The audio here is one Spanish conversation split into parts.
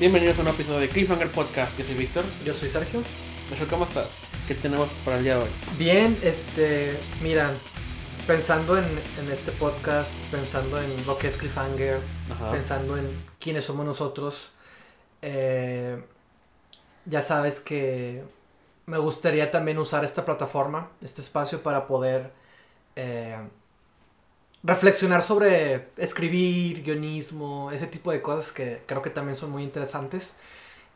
Bienvenidos a un episodio de Cliffhanger Podcast. Yo soy Víctor. Yo soy Sergio. Sergio, ¿cómo estás? ¿Qué tenemos para el día de hoy? Bien, este, mira, pensando en, en este podcast, pensando en lo que es Cliffhanger, Ajá. pensando en quiénes somos nosotros, eh, ya sabes que me gustaría también usar esta plataforma, este espacio para poder eh, reflexionar sobre escribir, guionismo, ese tipo de cosas que creo que también son muy interesantes.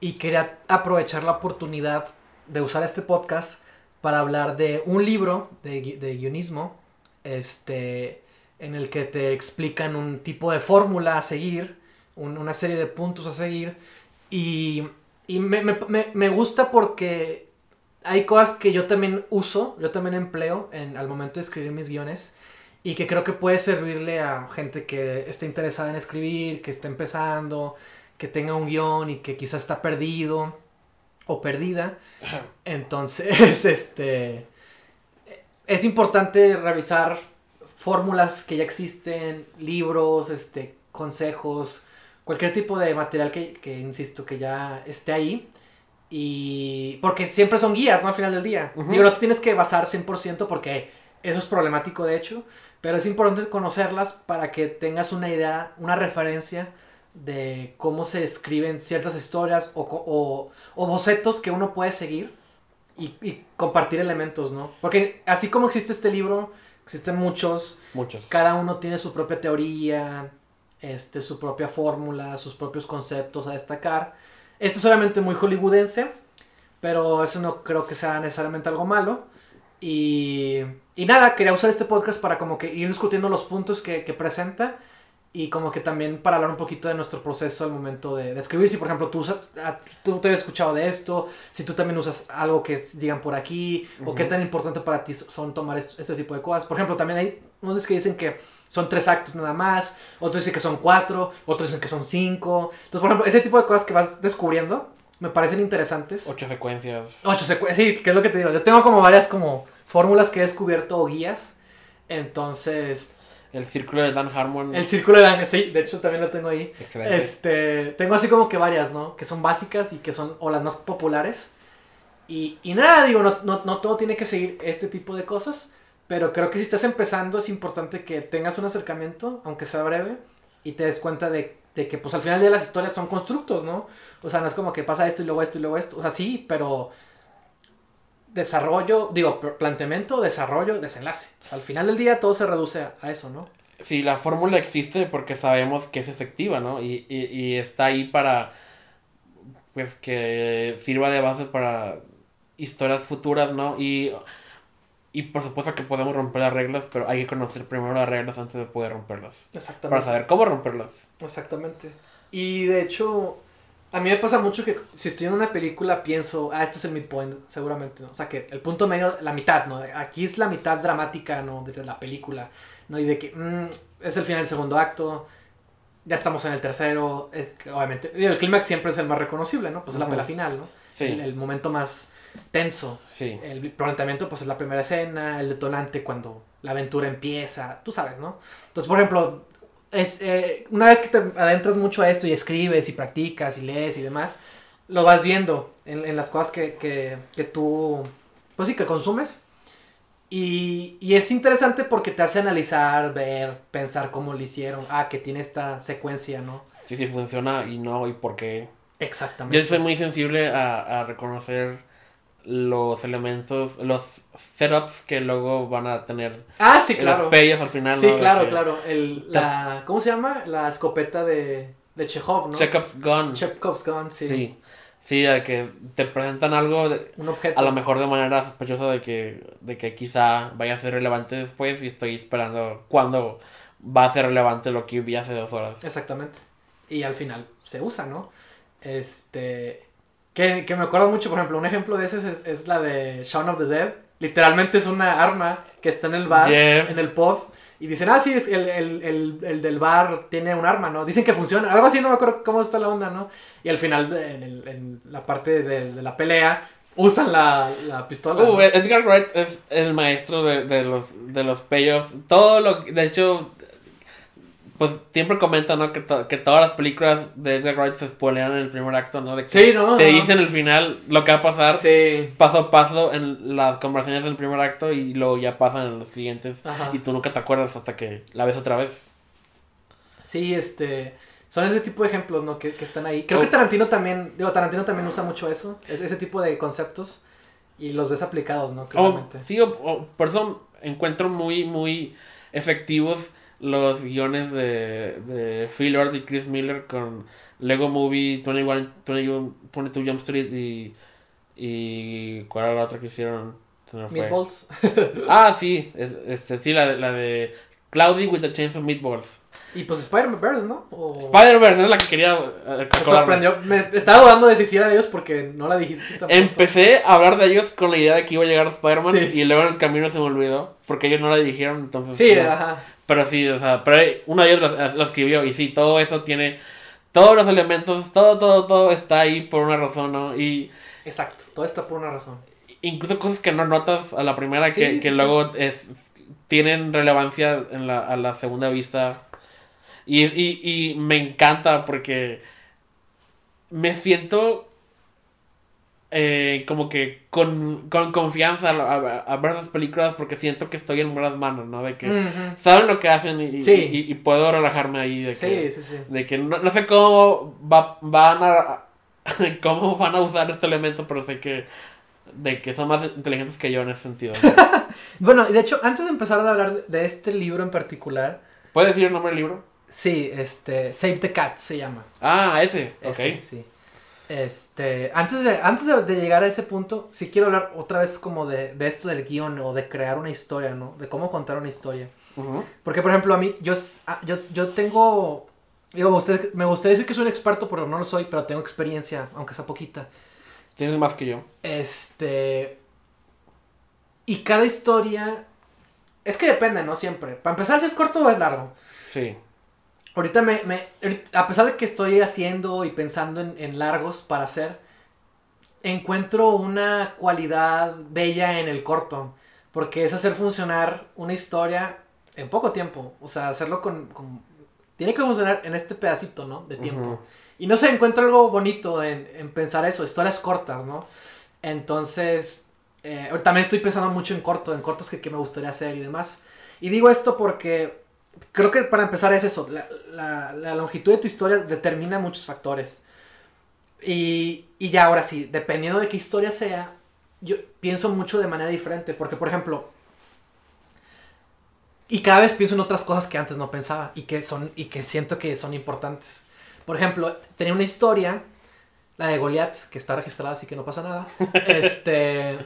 Y quería aprovechar la oportunidad de usar este podcast para hablar de un libro de, de guionismo, este, en el que te explican un tipo de fórmula a seguir, un- una serie de puntos a seguir. Y, y me- me- me gusta porque hay cosas que yo también uso, yo también empleo en, al momento de escribir mis guiones y que creo que puede servirle a gente que esté interesada en escribir, que esté empezando, que tenga un guion y que quizás está perdido o perdida. Entonces, este es importante revisar fórmulas que ya existen, libros, este, consejos, cualquier tipo de material que, que, insisto, que ya esté ahí. Y porque siempre son guías, ¿no? Al final del día. Digo, no te tienes que basar 100% porque eso es problemático, de hecho. Pero es importante conocerlas para que tengas una idea, una referencia de cómo se escriben ciertas historias o, o, o bocetos que uno puede seguir y, y compartir elementos, ¿no? Porque así como existe este libro, existen muchos, Muchos. cada uno tiene su propia teoría, este, su propia fórmula, sus propios conceptos a destacar. Este es obviamente muy hollywoodense, pero eso no creo que sea necesariamente algo malo. Y, y nada, quería usar este podcast para como que ir discutiendo los puntos que, que presenta y como que también para hablar un poquito de nuestro proceso al momento de, de escribir. Si por ejemplo tú, usas, ah, tú te has escuchado de esto, si tú también usas algo que digan por aquí, o qué tan importante para ti son tomar est- este tipo de cosas. Por ejemplo, también hay unos que dicen que son tres actos nada más, otros dicen que son cuatro, otros dicen que son cinco. Entonces, por ejemplo, ese tipo de cosas que vas descubriendo me parecen interesantes. Ocho secuencias. Ocho secuencias, sí, que es lo que te digo. Yo tengo como varias como fórmulas que he descubierto o guías. Entonces, El círculo de Dan Harmon. el círculo de ángel, sí, de hecho también lo tengo ahí. Excelente. Este, tengo así como que varias, ¿no? Que son básicas y que son o las más populares. Y, y nada, digo, no, no, no todo tiene que seguir este tipo de cosas. Pero creo que si estás empezando es importante que tengas un acercamiento, aunque sea breve, y te des cuenta de, de que pues al final de las historias son constructos, ¿no? O sea, no es como que pasa esto y luego esto y luego esto. O sea, sí, pero desarrollo, digo, planteamiento, desarrollo, desenlace. O sea, al final del día todo se reduce a, a eso, ¿no? Sí, la fórmula existe porque sabemos que es efectiva, ¿no? Y, y, y está ahí para. Pues que sirva de base para historias futuras, ¿no? Y. Y por supuesto que podemos romper las reglas, pero hay que conocer primero las reglas antes de poder romperlas. Exactamente. Para saber cómo romperlas. Exactamente. Y de hecho, a mí me pasa mucho que si estoy en una película pienso, ah, este es el midpoint, seguramente, ¿no? O sea, que el punto medio, la mitad, ¿no? Aquí es la mitad dramática, ¿no? De la película, ¿no? Y de que mm, es el final del segundo acto, ya estamos en el tercero, es obviamente, el clímax siempre es el más reconocible, ¿no? Pues es la Ujú. pelea final, ¿no? Sí, El, el momento más tenso. sí. El planteamiento, pues es la primera escena, el detonante cuando la aventura empieza, tú sabes, ¿no? Entonces, por ejemplo, es, eh, una vez que te adentras mucho a esto y escribes y practicas y lees y demás, lo vas viendo en, en las cosas que, que, que tú, pues sí, que consumes. Y, y es interesante porque te hace analizar, ver, pensar cómo lo hicieron. Ah, que tiene esta secuencia, ¿no? Sí, sí funciona y no, y por qué. Exactamente. Yo soy muy sensible a, a reconocer los elementos, los setups que luego van a tener Ah, sí, claro. los payoffs al final. Sí, claro, que claro. El, la, ¿Cómo se llama? La escopeta de, de Chekhov, ¿no? Chekhov's gun. Chekhov's gun, sí. sí. Sí, de que te presentan algo de- Un objeto. a lo mejor de manera sospechosa de que, de que quizá vaya a ser relevante después y estoy esperando cuándo va a ser relevante lo que vi hace dos horas. Exactamente. Y al final se usa, ¿no? Este. Que, que me acuerdo mucho, por ejemplo, un ejemplo de ese es, es la de Shaun of the Dead. Literalmente es una arma que está en el bar, Yeah. en el pod. Y dicen, ah, sí, es el, el, el, el del bar tiene un arma, ¿no? Dicen que funciona. Algo así, no me acuerdo cómo está la onda, ¿no? Y al final, de- en, el- en la parte de, de la pelea, usan la, la pistola. Uh, ¿no? Edgar Wright es el maestro de, de los, de los payoffs. Todo lo que- de hecho, pues siempre comentan, ¿no? Que, to- que todas las películas de Edgar Wright se spoilean en el primer acto, ¿no? De que Sí, no, te no. dicen el final lo que va a pasar Sí. paso a paso en las conversaciones del primer acto y luego ya pasan en los siguientes Ajá. y tú nunca te acuerdas hasta que la ves otra vez. Sí, este. Son ese tipo de ejemplos, ¿no? Que, que están ahí. Creo Oh. que Tarantino también. Digo, Tarantino también usa mucho eso. es- ese tipo de conceptos. Y los ves aplicados, ¿no? O, Claramente. sí, o- o- por eso encuentro muy, muy efectivos los guiones de, de Phil Lord y Chris Miller con Lego Movie, 21, 21, 22 Jump Street y, y ¿cuál era la otra que hicieron? Meatballs. Ah, sí, es- este, sí, la, de- la de Cloudy with the Chains of Meatballs. Y pues Spider-Verse, ¿no? O... Spider-Verse es la que quería eh, Me sorprendió. Me estaba dudando de si sí era de ellos porque no la dijiste tampoco. Empecé a hablar de ellos con la idea de que iba a llegar Spider-Man Sí. y luego en el camino se me olvidó porque ellos no la dijeron, entonces... Sí, no. ajá. Pero sí, o sea, pero uno de ellos lo, lo escribió y sí, todo eso tiene... Todos los elementos, todo, todo, todo está ahí por una razón, ¿no? Y Exacto. Todo está por una razón. incluso cosas que no notas a la primera Sí, que, sí, que sí. luego es- tienen relevancia en la, a la segunda vista. Y, y, y me encanta porque me siento eh, como que con, con confianza a, a- a ver las películas porque siento que estoy en buenas manos, ¿no? De que saben lo que hacen y, Sí. y- y puedo relajarme ahí de Sí, que, sí, sí. de que no, no sé cómo va- van a cómo van a usar este elemento, pero sé que de que son más inteligentes que yo en ese sentido. Bueno, y de hecho, antes de empezar a hablar de este libro en particular, ¿Puedes decir el nombre del libro? sí, este, Save the Cat se llama. Ah, ese, ok. Ese, sí. Este, antes de, antes de, de llegar a ese punto, sí quiero hablar otra vez como de, de esto del guion o de crear una historia, ¿no? De cómo contar una historia. Porque, por ejemplo, a mí, yo, ah, yo, yo tengo, digo, usted, me gustaría decir que soy un experto, pero no lo soy, pero tengo experiencia, aunque sea poquita. Tienes más que yo. Este, y cada historia, es que depende, ¿no? Siempre. Para empezar, si es corto o es largo. Sí. Ahorita me, me- ahorita- a pesar de que estoy haciendo y pensando en, en largos para hacer, encuentro una cualidad bella en el corto, porque es hacer funcionar una historia en poco tiempo, o sea, hacerlo con... con- tiene que funcionar en este pedacito, ¿no? De tiempo. Y no sé, encuentro algo bonito en, en pensar eso, historias cortas, ¿no? Entonces, eh, también estoy pensando mucho en corto, en cortos que, que me gustaría hacer y demás. Y digo esto porque creo que para empezar es eso, la, la- la longitud de tu historia determina muchos factores. Y, y ya ahora sí, dependiendo de qué historia sea, yo pienso mucho de manera diferente, porque por ejemplo, y cada vez pienso en otras cosas que antes no pensaba y que, son, y que siento que son importantes. Por ejemplo, tenía una historia, la de Goliath, que está registrada, así que no pasa nada. este,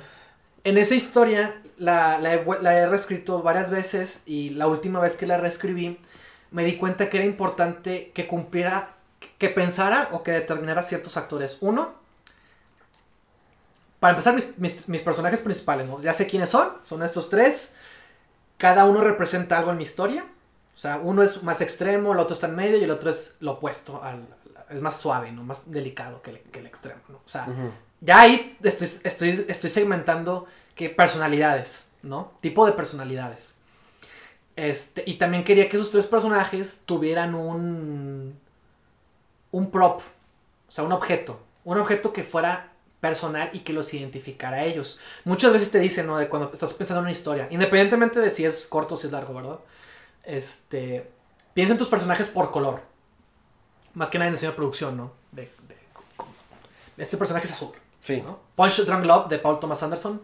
en esa historia la, la la he reescrito varias veces y la última vez que la reescribí me di cuenta que era importante que cumpliera, que pensara o que determinara ciertos actores. Uno, para empezar, mis, mis- mis personajes principales, ¿no? Ya sé quiénes son, son estos tres. Cada uno representa algo en mi historia. O sea, uno es más extremo, el otro está en medio y el otro es lo opuesto, al, es más suave, ¿no? Más delicado que el, que el extremo, ¿no? O sea, ya ahí estoy, estoy, estoy segmentando que personalidades, ¿no? Tipo de personalidades. Este, y también quería que esos tres personajes tuvieran un. un prop. O sea, un objeto. Un objeto que fuera personal y que los identificara a ellos. Muchas veces te dicen, ¿no? De cuando estás pensando en una historia. Independientemente de si es corto o si es largo, ¿verdad? Este. Piensa en tus personajes por color. Más que nada en diseño de producción, ¿no? De, de- este personaje es azul. Sí. ¿no? Punch Drunk Love de Paul Thomas Anderson.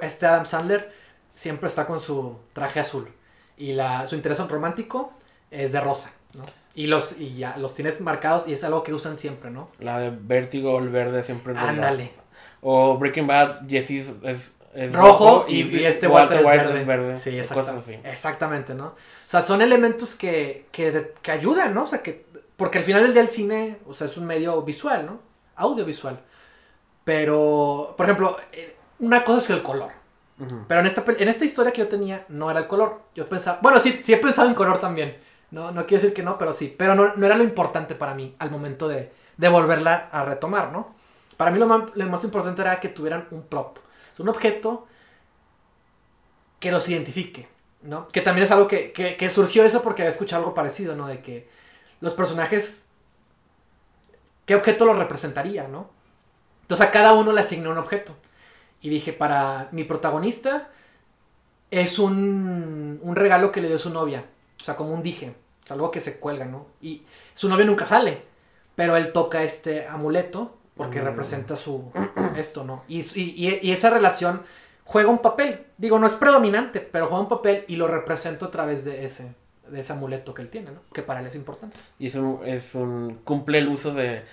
Este Adam Sandler siempre está con su traje azul. Y la, su interés romántico es de rosa. ¿no? Y, los, y ya los tienes marcados y es algo que usan siempre, ¿no? La de Vértigo, el verde siempre es. Ándale. O Breaking Bad, Jesse es, Rojo y, y este Walter, es White verde. Sí, o exacta- cosas así. exactamente, ¿no? O sea, son elementos que, que, que ayudan, ¿no? O sea, que... Porque al final del día el cine, o sea, es un medio visual, ¿no? Audiovisual. Pero, por ejemplo, eh, una cosa es el color. Pero en esta, en esta historia que yo tenía no era el color. Yo pensaba, bueno, sí, sí he pensado en color también. No, no quiero decir que no, pero sí. Pero no, no era lo importante para mí al momento de, de volverla a retomar, ¿no? Para mí lo más, lo más importante era que tuvieran un prop. Sea, un objeto que los identifique. ¿no? Que también es algo que, que, que surgió eso porque había escuchado algo parecido, ¿no? De que los personajes, ¿qué objeto los representaría, ¿no? Entonces a cada uno le asignó un objeto. Y dije, para mi protagonista es un, un regalo que le dio su novia. O sea, como un dije. O sea, algo que se cuelga, ¿no? Y su novia nunca sale. Pero él toca este amuleto porque Mm. representa su esto, ¿no? Y, y, y esa relación juega un papel. Digo, no es predominante, pero juega un papel y lo represento a través de ese, de ese amuleto que él tiene, ¿no? Que para él es importante. Y es un, es un cumple el uso de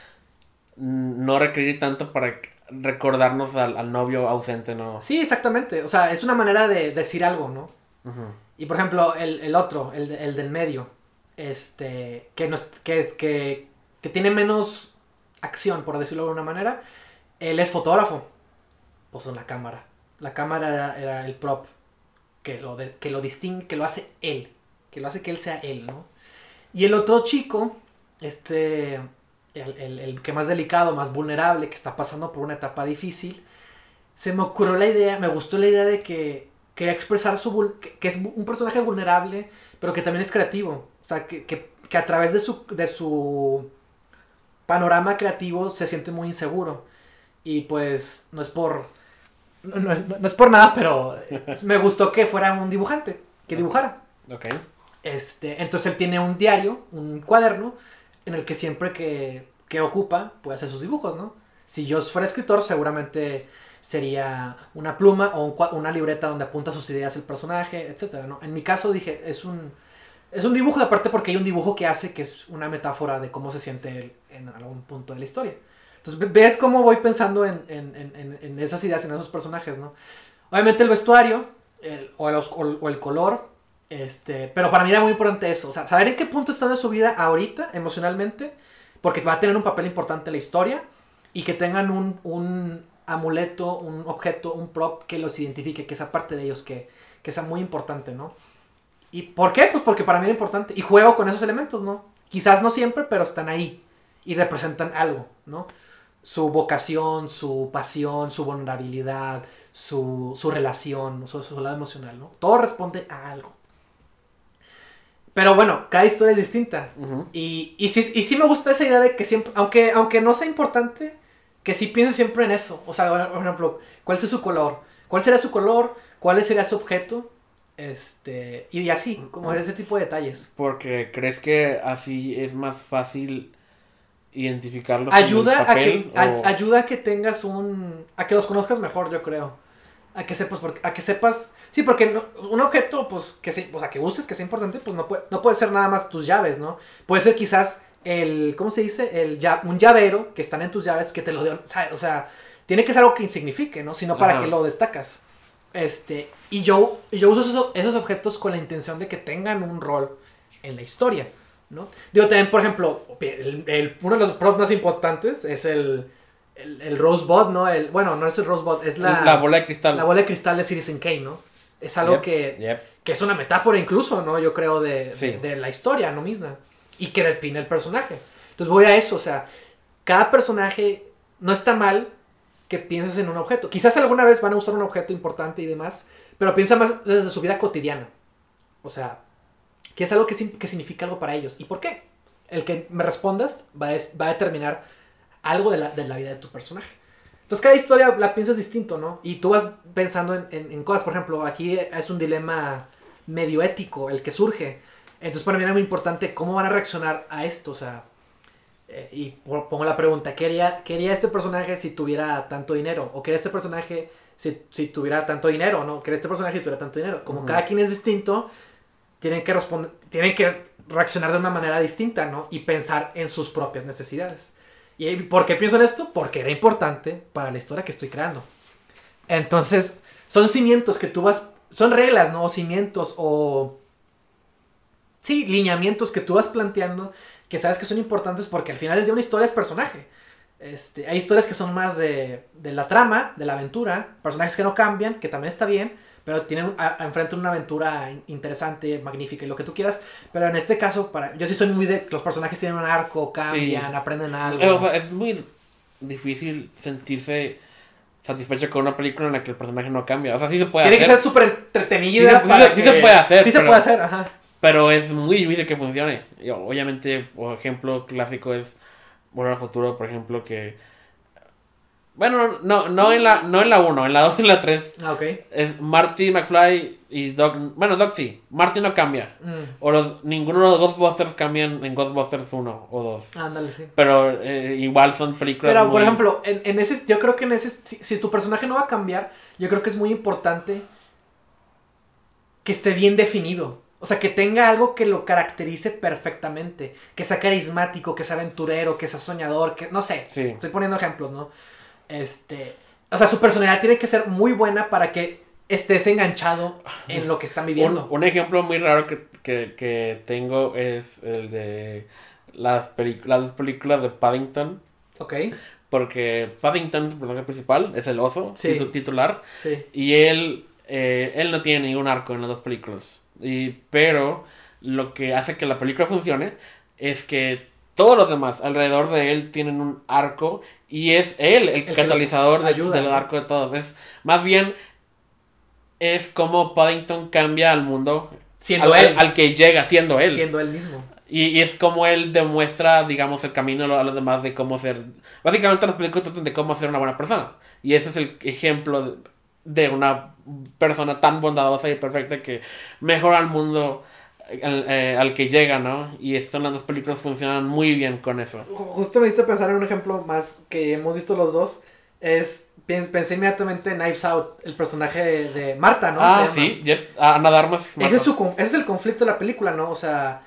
no requerir tanto para recordarnos al, al novio ausente, ¿no? Sí, exactamente. O sea, es una manera de decir algo, ¿no? Y por ejemplo, el, el otro, el, el del medio, este, que, no es, que, es, que, que tiene menos acción, por decirlo de alguna manera, él es fotógrafo. Pues en la cámara. La cámara era, era el prop que lo, de- que lo distingue, que lo hace él. Que lo hace que él sea él, ¿no? Y el otro chico, este, el, el- el que más delicado, más vulnerable, que está pasando por una etapa difícil, se me ocurrió la idea, me gustó la idea de que quería expresar su que, que es un personaje vulnerable, pero que también es creativo. O sea, que, que- que a través de su, de su panorama creativo se siente muy inseguro. Y pues no es por. No, no- no es por nada, pero me gustó que fuera un dibujante, que dibujara. Ok. Este, entonces él tiene un diario, un cuaderno, en el que siempre que, que ocupa puede hacer sus dibujos, ¿no? Si yo fuera escritor, seguramente sería una pluma o una libreta donde apunta sus ideas el personaje, etcétera, ¿no? En mi caso dije, es un, es un dibujo, aparte porque hay un dibujo que hace que es una metáfora de cómo se siente él en algún punto de la historia. Entonces, ve- ves cómo voy pensando en, en- en- esas ideas, en esos personajes, ¿no? Obviamente el vestuario, el- o el- o el color, este, pero para mí era muy importante eso, o sea, saber en qué punto está de su vida ahorita, emocionalmente, porque va a tener un papel importante en la historia, y que tengan un, un amuleto, un objeto, un prop que los identifique, que sea parte de ellos, que, que sea muy importante, ¿no? ¿Y por qué? Pues porque para mí era importante. Y juego con esos elementos, ¿no? Quizás no siempre, pero están ahí. Y representan algo, ¿no? Su vocación, su pasión, su vulnerabilidad, su, su relación, su, su lado emocional, ¿no? Todo responde a algo. Pero bueno, cada historia es distinta. Y, y, sí, y sí me gusta esa idea de que siempre, aunque, aunque no sea importante, que sí piense siempre en eso. O sea, por ejemplo, ¿cuál es su color? ¿Cuál será su color? ¿Cuál sería su objeto? Este, y así, como ese tipo de detalles. Porque crees que así es más fácil identificarlos en el Ayuda a, papel a- o- ayuda a que tengas un... a que los conozcas mejor, yo creo. A que sepas, porque, a que sepas... Sí, porque no- un objeto, pues, que se, o sea, que uses, que sea importante, pues no puede, no puede ser nada más tus llaves, ¿no? Puede ser quizás el, ¿cómo se dice? El, un llavero que están en tus llaves que te lo dio, o sea, tiene que ser algo que insignifique, ¿no? Sino para Ajá. que lo destacas. Este, y yo, yo uso esos, esos objetos con la intención de que tengan un rol en la historia, ¿no? Digo, también, por ejemplo, el- el- uno de los props más importantes es el, el, el Rosebud, ¿no? El, bueno, no es el Rosebud, es la, la bola de cristal. la bola de cristal de Citizen Kane, ¿no? Es algo Yep, que, yep. que es una metáfora incluso, ¿no? Yo creo de, Sí. de, de la historia, ¿no? Misma. Y que define el personaje. Entonces voy a eso, o sea, cada personaje no está mal que pienses en un objeto. Quizás alguna vez van a usar un objeto importante y demás, pero piensa más desde su vida cotidiana. O sea, que es algo que, que significa algo para ellos. ¿Y por qué? El que me respondas va a, es- va a determinar algo de la, de la vida de tu personaje. Entonces cada historia la piensas distinto, ¿no? Y tú vas pensando en, en- en cosas, por ejemplo, aquí es un dilema medio ético el que surge. Entonces para mí era muy importante cómo van a reaccionar a esto, o sea, eh, y po- pongo la pregunta, ¿qué haría, qué haría este personaje si tuviera tanto dinero? ¿O qué haría este personaje si, si tuviera tanto dinero? ¿No? ¿Qué haría este personaje si tuviera tanto dinero? Como Ujú. cada quien es distinto, tienen que responder, tienen que reaccionar de una manera distinta, ¿no? Y pensar en sus propias necesidades. ¿Y por qué pienso en esto? Porque era importante para la historia que estoy creando. Entonces, son cimientos que tú vas, son reglas, ¿no? O cimientos o... Sí, lineamientos que tú vas planteando que sabes que son importantes porque al final día una historia es personaje. Este, hay historias que son más de, de la trama, de la aventura, personajes que no cambian, que también está bien, pero tienen a, a enfrente una aventura in- interesante, magnífica y lo que tú quieras. Pero en este caso, para yo sí soy muy de los personajes tienen un arco, cambian, aprenden algo. Eh, o sea, es muy difícil sentirse satisfecho con una película en la que el personaje no cambia. O sea, sí se puede Tiene que hacer. ser súper entretenida. Sí se- sí sí que- se puede hacer, Sí se pero- puede hacer, ajá. Pero es muy difícil que funcione. Y obviamente, por ejemplo clásico es Volver al Futuro, por ejemplo, que... Bueno, no, no en la no en la 1, en la 2 y en la 3. Ah, ok. Es Marty McFly y Doc... Bueno, Doc sí. Marty no cambia. Mm, O los, ninguno de los Ghostbusters cambian en Ghostbusters 1 o 2. ándale, sí. Pero eh, igual son películas Pero, por ejemplo, en, en ese, yo creo que en ese, si, si tu personaje no va a cambiar, yo creo que es muy importante que esté bien definido. O sea, que tenga algo que lo caracterice perfectamente. Que sea carismático, que sea aventurero, que sea soñador, que no sé. Sí. Estoy poniendo ejemplos, ¿no? Este, o sea, su personalidad tiene que ser muy buena para que estés enganchado en lo que están viviendo. un ejemplo muy raro que, que, que tengo es el de las, dos películas de Paddington. Ok, Porque Paddington es el personaje principal, es el oso Sí. titu- titular. sí. Y él, eh, él no tiene ningún arco en las dos películas. Y, pero lo que hace que la película funcione es que todos los demás alrededor de él tienen un arco y es él el, catalizador de- del arco de todos. Es, más bien es como Paddington cambia al mundo Siendo al, él. al que llega siendo él. Siendo él mismo. Y, y es como él demuestra, digamos, el camino a lo- a los demás de cómo ser. Básicamente las películas tratan de cómo ser una buena persona. Y ese es el ejemplo de, de una persona tan bondadosa y perfecta que mejora al mundo al, eh, al que llega, ¿no? Y estas las dos películas funcionan muy bien con eso. Ju- Justo me hiciste pensar en un ejemplo más que hemos visto los dos. Es, pens- pensé inmediatamente en Knives Out, el personaje de, de Marta, ¿no? ah, sí, Jet- Ana de Armas. Ese es, su, ese es el conflicto de la película, ¿no? O sea,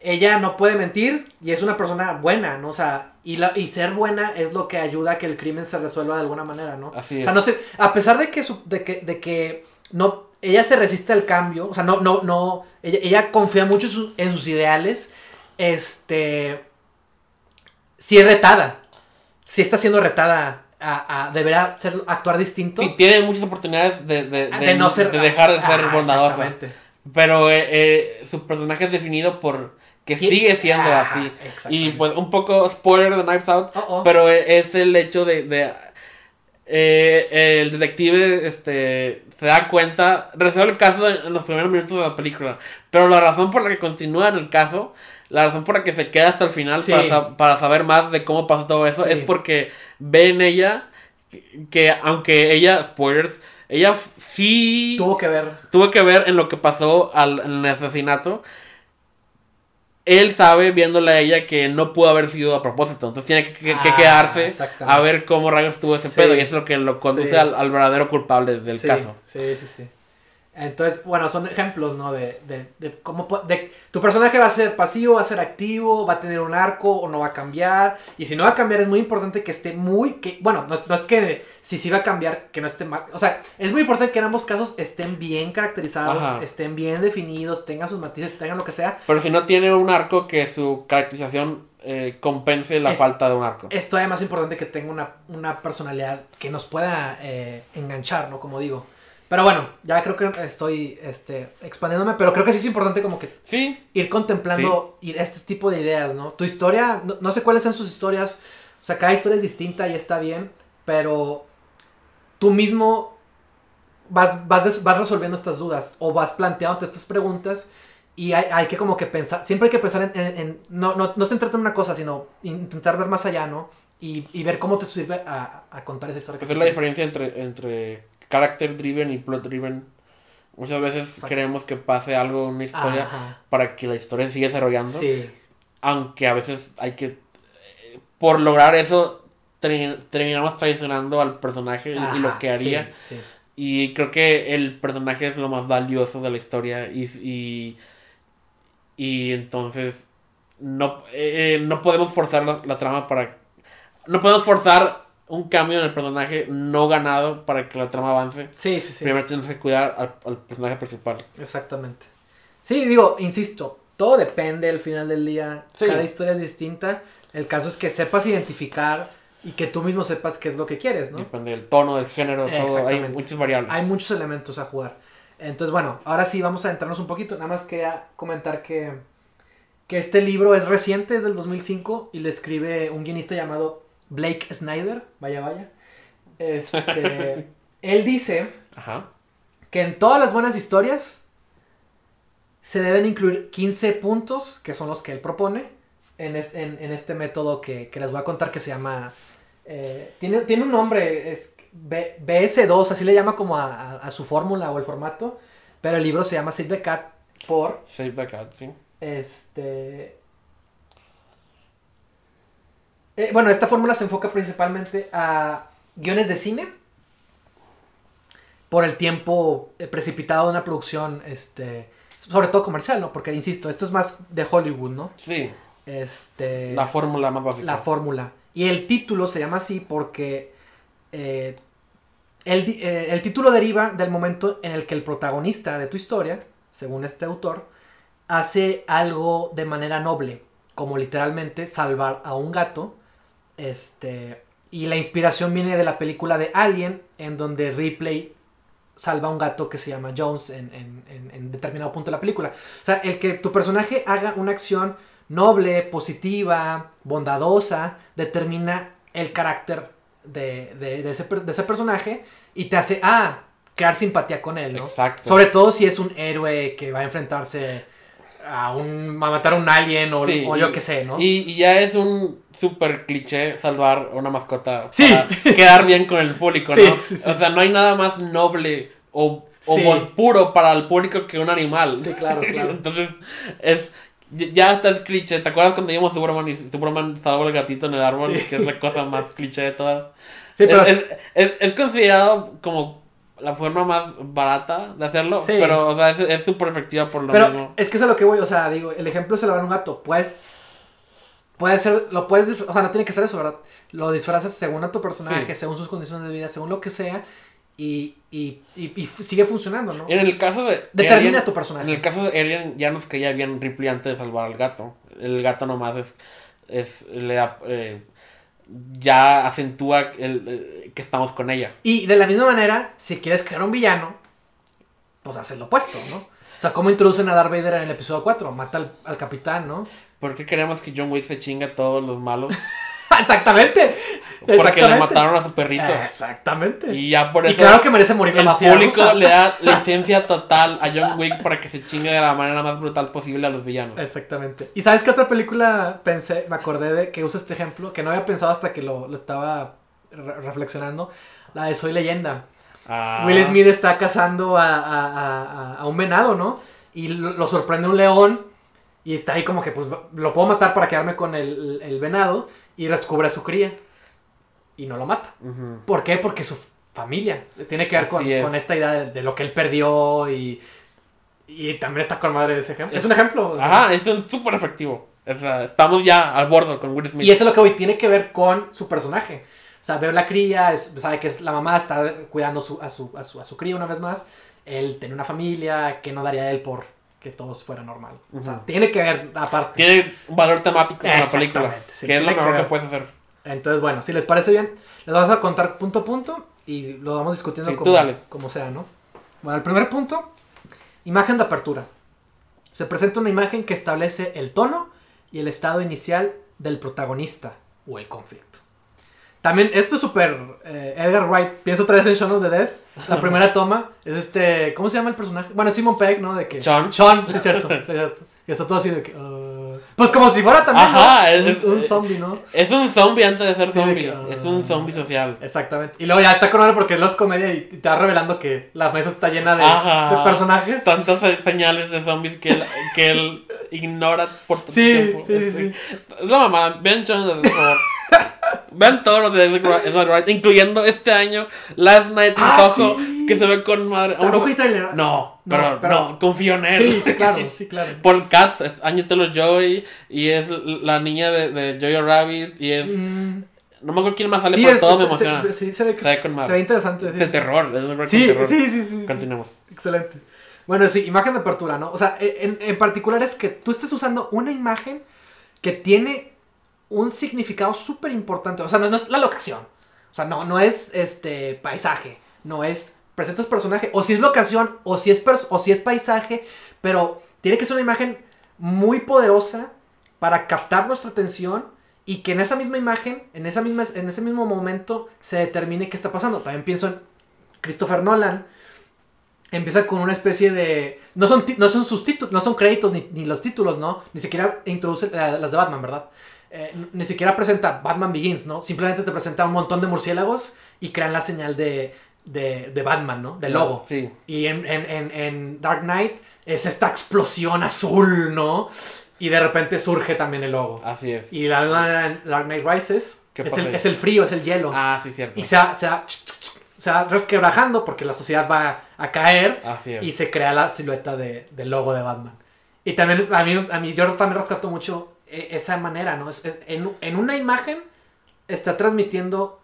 ella no puede mentir y es una persona buena, ¿no? O sea, y, la, y ser buena es lo que ayuda a que el crimen se resuelva de alguna manera, ¿no? Así O sea, es. no sé, a pesar de que, su- de que, de que no, ella se resiste al cambio, o sea, no, no, no, ella, ella confía mucho en, su- en sus ideales, este, sí es retada, sí está siendo retada a, a deberá ser, actuar distinto. Sí, tiene muchas oportunidades de, de, de- no ser, de dejar de ser Ah, bondadosa. Pero eh, eh, su personaje es definido por que sigue siendo Ajá, así. Y pues un poco spoiler de Knives Out, Oh, oh. pero eh, es el hecho de... de, eh, el detective este, se da cuenta, resuelve el caso en, los primeros minutos de la película, pero la razón por la que continúa en el caso, la razón por la que se queda hasta el final Sí. para, para saber más de cómo pasó todo eso, Sí. es porque ve en ella que, que aunque ella, spoilers, ella sí Tuvo que ver. tuvo que ver en lo que pasó al, en el asesinato. Él sabe, viéndole a ella, que no pudo haber sido a propósito. Entonces tiene que, que- que Ah, quedarse a ver cómo rayos estuvo ese Sí. pedo. Y es lo que lo conduce Sí. al, al verdadero culpable del sí, caso. Sí, sí, sí. Entonces, bueno, son ejemplos, ¿no? De, de, de cómo... De, tu personaje va a ser pasivo, va a ser activo, va a tener un arco o no va a cambiar. Y si no va a cambiar, es muy importante que esté muy... Que, bueno, no, es- no es que si sí va a cambiar, que no esté mal. O sea, es muy importante que en ambos casos estén bien caracterizados, Ajá. estén bien definidos, tengan sus matices, tengan lo que sea. Pero si no tiene un arco que su caracterización eh, compense la Es- falta de un arco. Es todavía más importante que tenga una, una personalidad que nos pueda eh, enganchar, ¿no? Como digo. Pero bueno, ya creo que estoy este, expandiéndome, pero creo que sí es importante como que Sí, ir contemplando y este tipo de ideas, ¿no? Tu historia, no, no sé cuáles son sus historias, o sea, cada historia es distinta y está bien, pero tú mismo vas, vas, vas resolviendo estas dudas o vas planteándote estas preguntas y hay, hay que como que pensar, siempre hay que pensar en, en- en- no, no, no centrarte en una cosa, sino intentar ver más allá, ¿no? Y, y ver cómo te sirve a, a contar esa historia. que esa es tú la quieres. diferencia entre, entre character driven y plot driven. Muchas veces Exacto. queremos que pase algo en una historia Ajá. para que la historia siga desarrollando. Sí, aunque a veces hay que eh, por lograr eso ter- terminamos traicionando al personaje y- y lo que haría sí, sí. y creo que el personaje es lo más valioso de la historia y y, y entonces no eh, no podemos forzar la, la trama para no podemos forzar un cambio en el personaje no ganado para que la trama avance Sí, sí, sí. primero tenemos que cuidar al, al personaje principal Exactamente. Sí, digo, insisto, todo depende al final del día. Sí. Cada historia es distinta. El caso es que sepas identificar y que tú mismo sepas qué es lo que quieres, ¿no? depende del tono del género todo hay muchas variables Hay muchos elementos a jugar. Entonces, bueno, ahora sí vamos a adentrarnos un poquito. Nada más quería comentar que, que este libro es reciente, es del 2005 y lo escribe un guionista llamado Blake Snyder. Vaya, vaya. Este, él dice Ajá. que en todas las buenas historias se deben incluir 15 puntos, que son los que él propone, en, es- en- en este método que, que les voy a contar que se llama... eh, tiene, tiene un nombre, es B- BS2, así le llama como a, a- a su fórmula o el formato, pero el libro se llama Save the Cat por... Save the cat, sí. Este. Eh, bueno, esta fórmula se enfoca principalmente a guiones de cine. Por el tiempo eh, precipitado de una producción, este. Sobre todo comercial, ¿no? Porque, insisto, esto es más de Hollywood, ¿no? Sí, Este. la fórmula más básica. La fórmula. Y el título se llama así porque eh, el, eh, el título deriva del momento en el que el protagonista de tu historia, según este autor, hace algo de manera noble, como literalmente salvar a un gato. Este, y la inspiración viene de la película de Alien, en donde Ripley salva a un gato que se llama Jones en, en- en- determinado punto de la película. O sea, el que tu personaje haga una acción noble, positiva, bondadosa, determina el carácter de, de- de ese, de ese personaje y te hace, ah, crear simpatía con él, ¿no? Exacto. Sobre todo si es un héroe que va a enfrentarse a un a matar a un alien o, Sí, o yo qué sé, ¿no? Y, y ya es un súper cliché salvar una mascota Sí. para quedar bien con el público, Sí, ¿no? sí, sí. O sea, no hay nada más noble o, o puro para el público que un animal. Sí, claro, claro. Entonces, es, ya está es cliché. ¿Te acuerdas cuando vimos Superman y Superman salva al gatito en el árbol? Sí. Que es la cosa más cliché de todas. Sí, pero es, es- es- es considerado como la forma más barata de hacerlo, Sí. pero o sea, es- súper efectiva por lo Pero mismo. es que eso es a lo que voy, o sea, digo, el ejemplo es salvar un gato. Puedes. Puede ser, lo puedes, o sea, no tiene que ser eso, ¿verdad? Lo disfrazas según a tu personaje, Sí. según sus condiciones de vida, según lo que sea, y, y, y, sigue funcionando, ¿no? En el caso de. Determina Alien- tu personaje. En el caso de Alien ya nos caía bien Ripley antes de salvar al gato. El gato nomás es. es le da, eh, ya acentúa el, eh, que estamos con ella. Y de la misma manera, si quieres crear un villano, pues haz el opuesto, ¿no? O sea, ¿cómo introducen a Darth Vader en el episodio 4? Mata al, al capitán, ¿no? ¿Por qué queremos que John Wick se chinga a todos los malos? Exactamente. Porque le mataron a su perrito. Exactamente. Y ya por Y eso. claro que merece morir la el mafia público rusa. le da licencia total a John Wick para que se chingue de la manera más brutal posible a los villanos. Exactamente. ¿Y sabes qué otra película pensé, me acordé de que usa este ejemplo, que no había pensado hasta que lo, lo estaba re- reflexionando? La de Soy Leyenda. Ah, Will Smith está cazando a- a- a un venado, ¿no? Y lo, lo sorprende un león y está ahí como que, pues, lo puedo matar para quedarme con el, el venado y descubre a su cría y no lo mata. ¿Por qué? Porque su familia tiene que ver con, es. con esta idea de, de lo que él perdió y, y también está con madre ese ejemplo. Es un ejemplo. Ajá, es un súper efectivo. Estamos ya al bordo con Will Smith. Y eso es lo que hoy tiene que ver con su personaje. O sea, veo la cría, es- sabe que es la mamá, está cuidando su- a, su, a, su, a su cría una vez más. Él tiene una familia, que no daría él por que todo fuera normal. O sea, tiene que ver aparte. Tiene un valor temático con la película. Exactamente, sí, que es lo que mejor que, puedes hacer. Entonces, bueno, si les parece bien, les vamos a contar punto a punto y lo vamos discutiendo Sí, como, como sea, ¿no? Bueno, el primer punto, imagen de apertura. Se presenta una imagen que establece el tono y el estado inicial del protagonista o el conflicto. También, esto es súper eh, Edgar Wright. Pienso otra vez en Shaun of the Dead. La primera toma es este. ¿Cómo se llama el personaje? Bueno, Simon Pegg, ¿no? De que. Sean. Sean, sí, cierto. sí, cierto. Y está todo así de que. ah. pues como si fuera también. ¿no? Ajá, es- un, un es- zombie, ¿no? Es un zombie antes de ser Sí, de zombie. que. Es un zombie social. Exactamente. Y luego ya está con él porque es los comedia y te va revelando que la mesa está llena de, personajes. Tantas se- señales de zombies que él, que él ignora por todo Sí, tiempo. sí, sí, Es la mamá. Vean Dead, por favor. Vean todo lo de Edgar Wright, incluyendo este año Last Night in Ah, Soho, sí. que se ve con madre. ¿Tampoco hay trailer? No, No, pero, pero- no, confío en él. Sí, sí, claro, sí, claro. Por el cast, es Anya Taylor-Joy y es la niña de, de Jojo Rabbit y es... Mm, No me acuerdo quién más sale, sí, pero es- todo me emociona. Se, sí, se ve que Se ve se ve interesante. de terror, un Sí, terror. sí, sí, sí. Continuemos. Excelente. Bueno, sí, imagen de apertura, ¿no? O sea, en, en particular es que tú estés usando una imagen que tiene un significado súper importante. O sea, no, es la locación. O sea, no, no es este paisaje. No es presentas personaje. O si es locación, o si es, o si es paisaje. Pero tiene que ser una imagen muy poderosa para captar nuestra atención y que en esa misma imagen, en, esa misma, en ese mismo momento, se determine qué está pasando. También pienso en Christopher Nolan. Empieza con una especie de... No son, no son sus no son créditos ni, ni los títulos, ¿no? Ni siquiera introduce eh, las de Batman, ¿verdad? Eh, ni siquiera presenta Batman Begins, ¿no? Simplemente te presenta un montón de murciélagos y crean la señal de, de, de Batman, ¿no? Del logo. Sí. Y en, en, en, en Dark Knight es esta explosión azul, ¿no? Y de repente surge también el logo. Así es. Y la misma manera en Dark Knight Rises ¿Qué es el, es el frío, es el hielo. Ah, sí, cierto. Y se va, se, va, se va resquebrajando porque la sociedad va a caer Así es. y se crea la silueta de, del logo de Batman. Y también a mí, a mí yo también rescato mucho esa manera, ¿no? Es, es- en, en una imagen está transmitiendo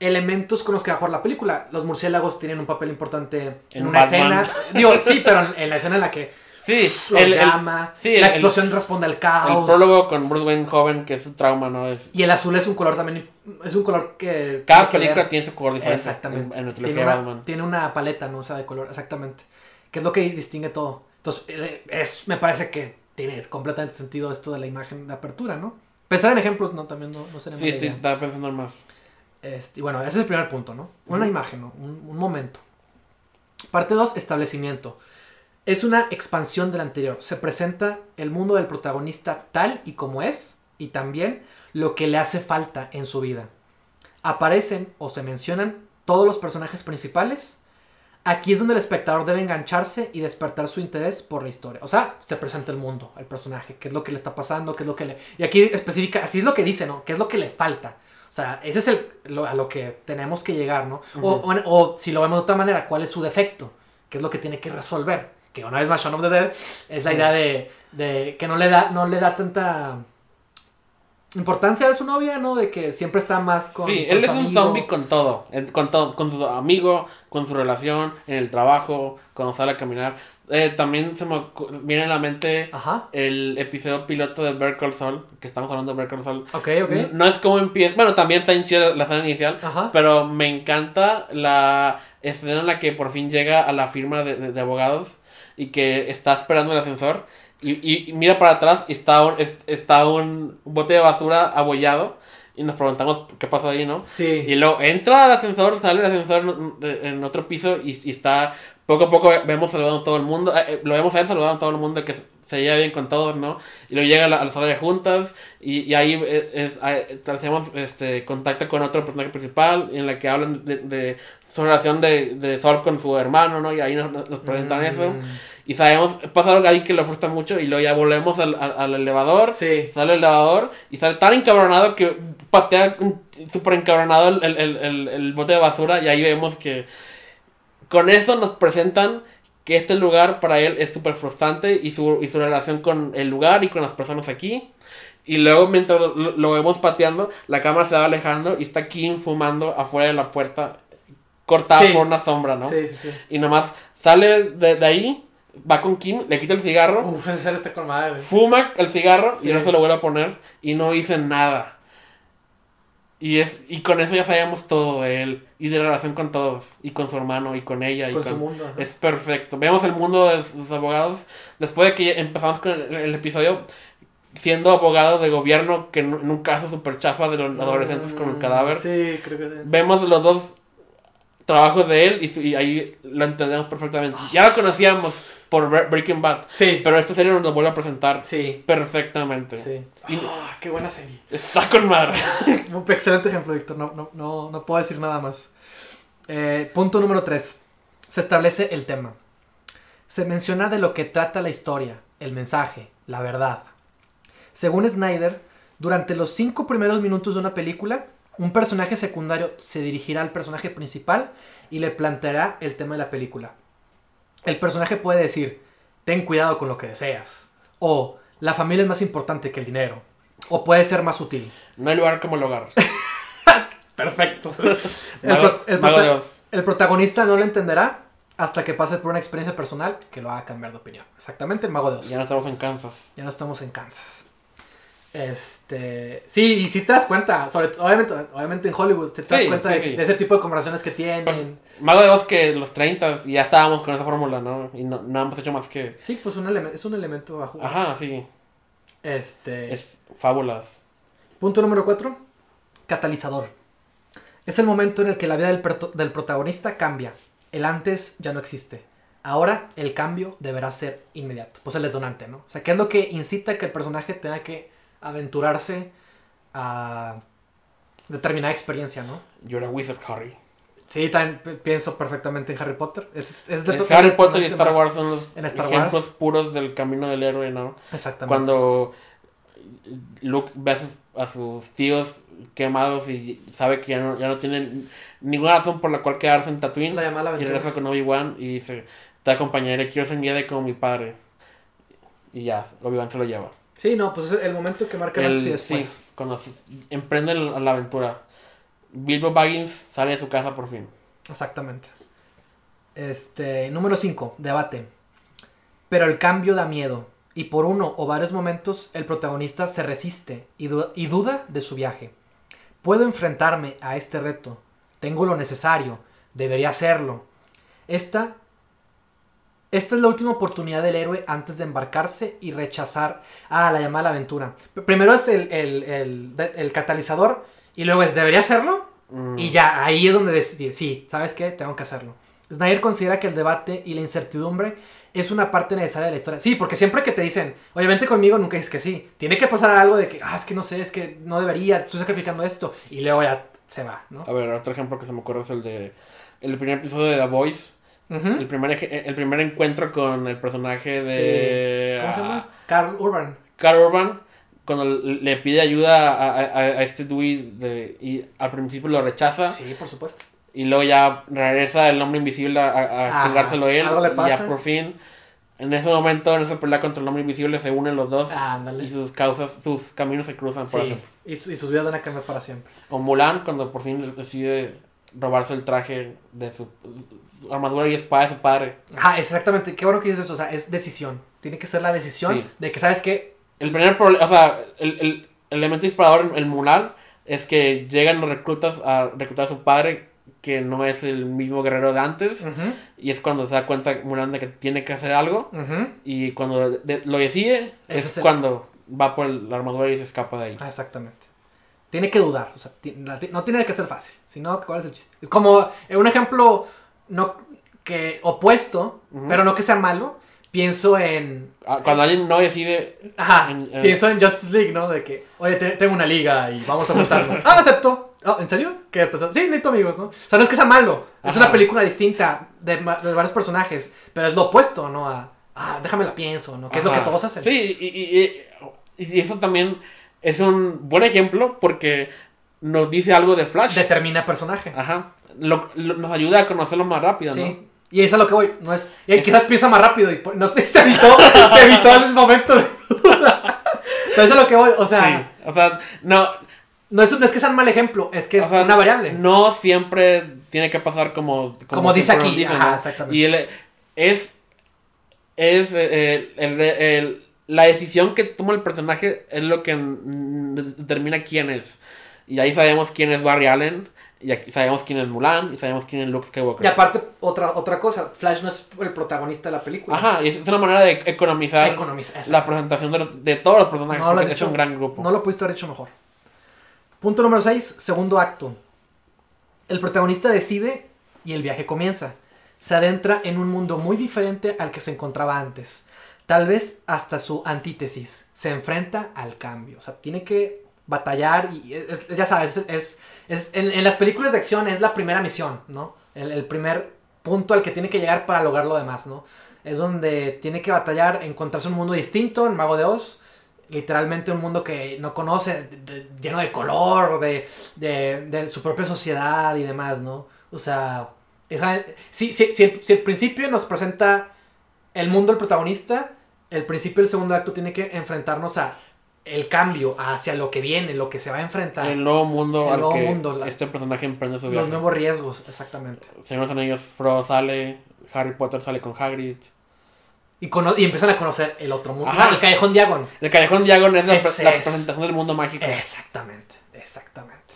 elementos con los que va a jugar la película. Los murciélagos tienen un papel importante en, En una Batman. escena. Digo, sí, pero en, la escena en la que Sí, los el, el, llama, sí, el- la el- explosión responde al el caos. prólogo con Bruce Wayne joven, que es su trauma, ¿no? Es, Y el azul es un color también, es un color que... cada tiene película tiene su color diferente. Exactamente. En, una, Batman. tiene una paleta, ¿no? O sea, de color, exactamente. Que es lo que distingue todo. Entonces, eh, es, me parece que tiene completamente sentido esto de la imagen de apertura, ¿no? Pensar en ejemplos, no, también no, no sería Sí, idea. estaba pensando en más. Este, y bueno, ese es el primer punto, ¿no? Una imagen, ¿no? Un, un momento. Parte 2, establecimiento. Es una expansión del anterior. Se presenta el mundo del protagonista tal y como es y también lo que le hace falta en su vida. Aparecen o se mencionan todos los personajes principales. Aquí es donde el espectador debe engancharse y despertar su interés por la historia. O sea, se presenta el mundo, el personaje, qué es lo que le está pasando, qué es lo que le... Y aquí especifica, así es lo que dice, ¿no? ¿Qué es lo que le falta? O sea, ese es el, lo, a lo que tenemos que llegar, ¿no? o, Ujú. o, o si lo vemos de otra manera, ¿cuál es su defecto? ¿Qué es lo que tiene que resolver? Que una vez más, Shaun of the Dead es la idea de, de que no le, da, no le da tanta importancia a su novia, ¿no? De que siempre está más con. sí, él es un zombie con todo, con todo, con su amigo, con su relación, en el trabajo, cuando sale a caminar. Eh, también se me viene a la mente Ajá. el episodio piloto de Better Call Saul, que estamos hablando de Better Call Saul. Ok, ok. No es como empieza, bueno, también está en chida la escena inicial, Ajá. pero me encanta la escena en la que por fin llega a la firma de, de- de abogados y que está esperando el ascensor y, y- mira para atrás y está un, es- está un bote de basura abollado y nos preguntamos qué pasó ahí, ¿no? Sí. Y luego entra al ascensor, sale el ascensor en, otro piso y, y está poco a poco vemos saludando a todo el mundo, eh, lo vemos a él saludando a todo el mundo que se lleva bien con todos, ¿no? Y luego llega a la, a la sala de juntas y, y ahí es, ahí hacemos este, contacto con otro personaje principal en la que hablan de, de su relación de, de Thor con su hermano, ¿no? Y ahí nos, nos presentan Mm. eso. Y sabemos, pasa algo ahí que le frustra mucho y luego ya volvemos al, al, al elevador. Sí. Sale el elevador y sale tan encabronado que patea súper encabronado el, el, el, el- bote de basura y ahí vemos que con eso nos presentan que este lugar para él es súper frustrante y su, y su relación con el lugar y con las personas aquí. Y luego mientras lo, lo- lo vemos pateando, la cámara se va alejando y está Kim fumando afuera de la puerta, cortada Sí. por una sombra, ¿no? Sí, sí. Y nomás sale de, de ahí, va con Kim, le quita el cigarro, Uf, ese está con madre, fuma el cigarro Sí. y no se lo vuelve a poner y no dice nada. Y, es, y con eso ya sabíamos todo de él y de la relación con todos, y con su hermano, y con ella. y Con su mundo. Es perfecto. Vemos el mundo de los abogados. Después de que empezamos con el, el episodio siendo abogado de gobierno, que en, un caso súper chafa de los adolescentes con el Mm, cadáver. Sí, creo que sí. Vemos los dos trabajos de él y ahí lo entendemos perfectamente. Ya lo conocíamos por Bre- Breaking Bad, Sí. pero esta serie nos lo vuelve a presentar Sí. perfectamente. Sí. Y- Ah, qué buena serie. Está con madre. Un excelente ejemplo, Víctor. No, no, no, no puedo decir nada más. Eh, punto número 3. Se establece el tema. Se menciona de lo que trata la historia, el mensaje, la verdad. Según Snyder, durante los cinco primeros minutos de una película, un personaje secundario se dirigirá al personaje principal y le planteará el tema de la película. El personaje puede decir, ten cuidado con lo que deseas. O, la familia es más importante que el dinero. O puede ser más sutil. No hay lugar como el hogar. Perfecto. El, Mago, pro- el Mago de prota- Oz. el protagonista no lo entenderá hasta que pase por una experiencia personal que lo haga cambiar de opinión. Exactamente, el mago de Oz. Ya no estamos en Kansas. Ya no estamos en Kansas. Este. Sí, y si te das cuenta, sobre, obviamente, obviamente en Hollywood, si te das Sí, cuenta sí, de, sí. de ese tipo de conversaciones que tienen. Pues, Mago de Oz que los 30 y ya estábamos con esa fórmula, ¿no? Y no, no hemos hecho más que... sí, pues un es un elemento a jugar. Ajá, sí. Este. Es fábulas. Punto número 4. Catalizador. Es el momento en el que la vida del, del protagonista cambia. El antes ya no existe. Ahora el cambio deberá ser inmediato. Pues el detonante, ¿no? O sea, ¿qué es lo que incita a que el personaje tenga que aventurarse a determinada experiencia, ¿no? You're a wizard, Harry. Sí, también pi- pienso perfectamente en Harry Potter. Es, es Eh, Harry Potter y Star Wars son los en Star ejemplos Wars. puros del camino del héroe, ¿no? Exactamente. Cuando Luke ve a sus, a sus tíos quemados y sabe que ya no, ya no tienen ninguna razón por la cual quedarse en Tatooine La y regresa con Obi-Wan y dice, te acompañaré, quiero ser Jedi como mi padre. Y ya, Obi-Wan se lo lleva. Sí, no, pues es el momento que marca el antes y después. sí, cuando la, la aventura. Bilbo Baggins sale de su casa por fin. Exactamente. Este, número 5, debate. Pero el cambio da miedo. Y por uno o varios momentos el protagonista se resiste y, du- y duda de su viaje. Puedo enfrentarme a este reto. Tengo lo necesario. Debería hacerlo. Esta, esta es la última oportunidad del héroe antes de embarcarse y rechazar a la llamada a la aventura. Primero es el, el- el catalizador y luego es ¿debería hacerlo? Mm. Y ya, ahí es donde decidir, sí, ¿sabes qué? Tengo que hacerlo. Snyder considera que el debate y la incertidumbre es una parte necesaria de la historia. Sí, porque siempre que te dicen, oye, vente conmigo, nunca dices que sí. Tiene que pasar algo de que, ah, es que no sé, es que no debería, estoy sacrificando esto. Y luego ya se va, ¿no? A ver, otro ejemplo que se me ocurre es el de el primer episodio de The Voice. El primer, eje- el primer encuentro con el personaje de... ¿Cómo se ah? Carl Urban. Carl Urban, cuando le pide ayuda a, a- a- este Dewey de- y al principio lo rechaza Sí, por supuesto. y luego ya regresa el hombre invisible a, a- a Ajá, chingárselo él algo le y ya por fin en ese momento en esa pelea contra el hombre invisible se unen los dos y sus causas sus caminos se cruzan por Sí, siempre. y, su- y sus vidas van a cambiar para siempre. o Mulan cuando por fin decide robarse el traje de su armadura y espada de su padre Ajá, exactamente. Qué bueno que dices eso. O sea, es decisión. Tiene que ser la decisión Sí. de que, ¿sabes qué? El primer problema, o sea, el, el elemento disparador en el Mulan es que llegan los reclutas a reclutar a su padre, que no es el mismo guerrero de antes, y es cuando se da cuenta Mulan de que tiene que hacer algo, y cuando de- lo decide, Ese es el- cuando va por la armadura y se escapa de ahí. Ah, exactamente. Tiene que dudar, o sea, no tiene que ser fácil, sino ¿cuál es el chiste? Es como eh, un ejemplo no que opuesto, Ujú. pero no que sea malo. Pienso en, Ah, Cuando alguien no decide, ajá, En- en- pienso en Justice League, ¿no? De que, oye, te- tengo una liga y vamos a juntarnos. ah, acepto. Oh, ¿En serio? ¿Qué estás? Sí, necesito amigos, ¿no? O sea, no es que sea malo, es Ajá. una película distinta de, de varios personajes, pero es lo opuesto, ¿no? A, ah, déjame la pienso, ¿no? Que es lo que todos hacen. Sí, y, y- y- y eso también es un buen ejemplo porque nos dice algo de Flash. Determina personaje. Ajá. Lo- lo- nos ayuda a conocerlo más rápido, Sí. ¿no? Y eso es lo que voy. No es, y quizás piensa más rápido y no sé, se evitó, se evitó el momento de duda. Pero eso es lo que voy. O sea, Sí. O sea, no, no, es, no es que sea un mal ejemplo, es que es sea, una variable. No siempre tiene que pasar como... Como dice aquí, nos dicen, ajá, ¿no? exactamente. Y el- es... Es eh, el- el- la decisión que toma el personaje es lo que determina quién es. Y ahí sabemos quién es Barry Allen, y aquí sabemos quién es Mulan, y sabemos quién es Luke Skywalker. Y aparte, otra, otra cosa, Flash no es el protagonista de la película. Ajá, y es una manera de economizar Economiza, la presentación de, los- de todos los personajes, No lo has dicho- un gran grupo. No lo pudiste haber hecho mejor. Punto número 6, segundo acto. El protagonista decide y el viaje comienza. Se adentra en un mundo muy diferente al que se encontraba antes. Tal vez hasta su antítesis. Se enfrenta al cambio. O sea, tiene que batallar y es- ya sabes, es, es- en, en las películas de acción es la primera misión, ¿no? El, el primer punto al que tiene que llegar para lograr lo demás, ¿no? Es donde tiene que batallar, encontrarse un mundo distinto, el mago de Oz, literalmente un mundo que no conoce, lleno de color, de, de, su propia sociedad y demás, ¿no? O sea, si, si, si, el, si el principio nos presenta el mundo del protagonista, el principio del segundo acto tiene que enfrentarnos a el cambio hacia lo que viene, lo que se va a enfrentar, El nuevo mundo El al nuevo que mundo, la- este personaje emprende su viaje. los nuevos riesgos, exactamente. Señor de los Anillos, Frodo sale, Harry Potter sale con Hagrid. Y, cono- y empiezan a conocer el otro mundo, Ajá. El callejón Diagon. El Callejón Diagon es la, Ese la es. presentación del mundo mágico. Exactamente, exactamente.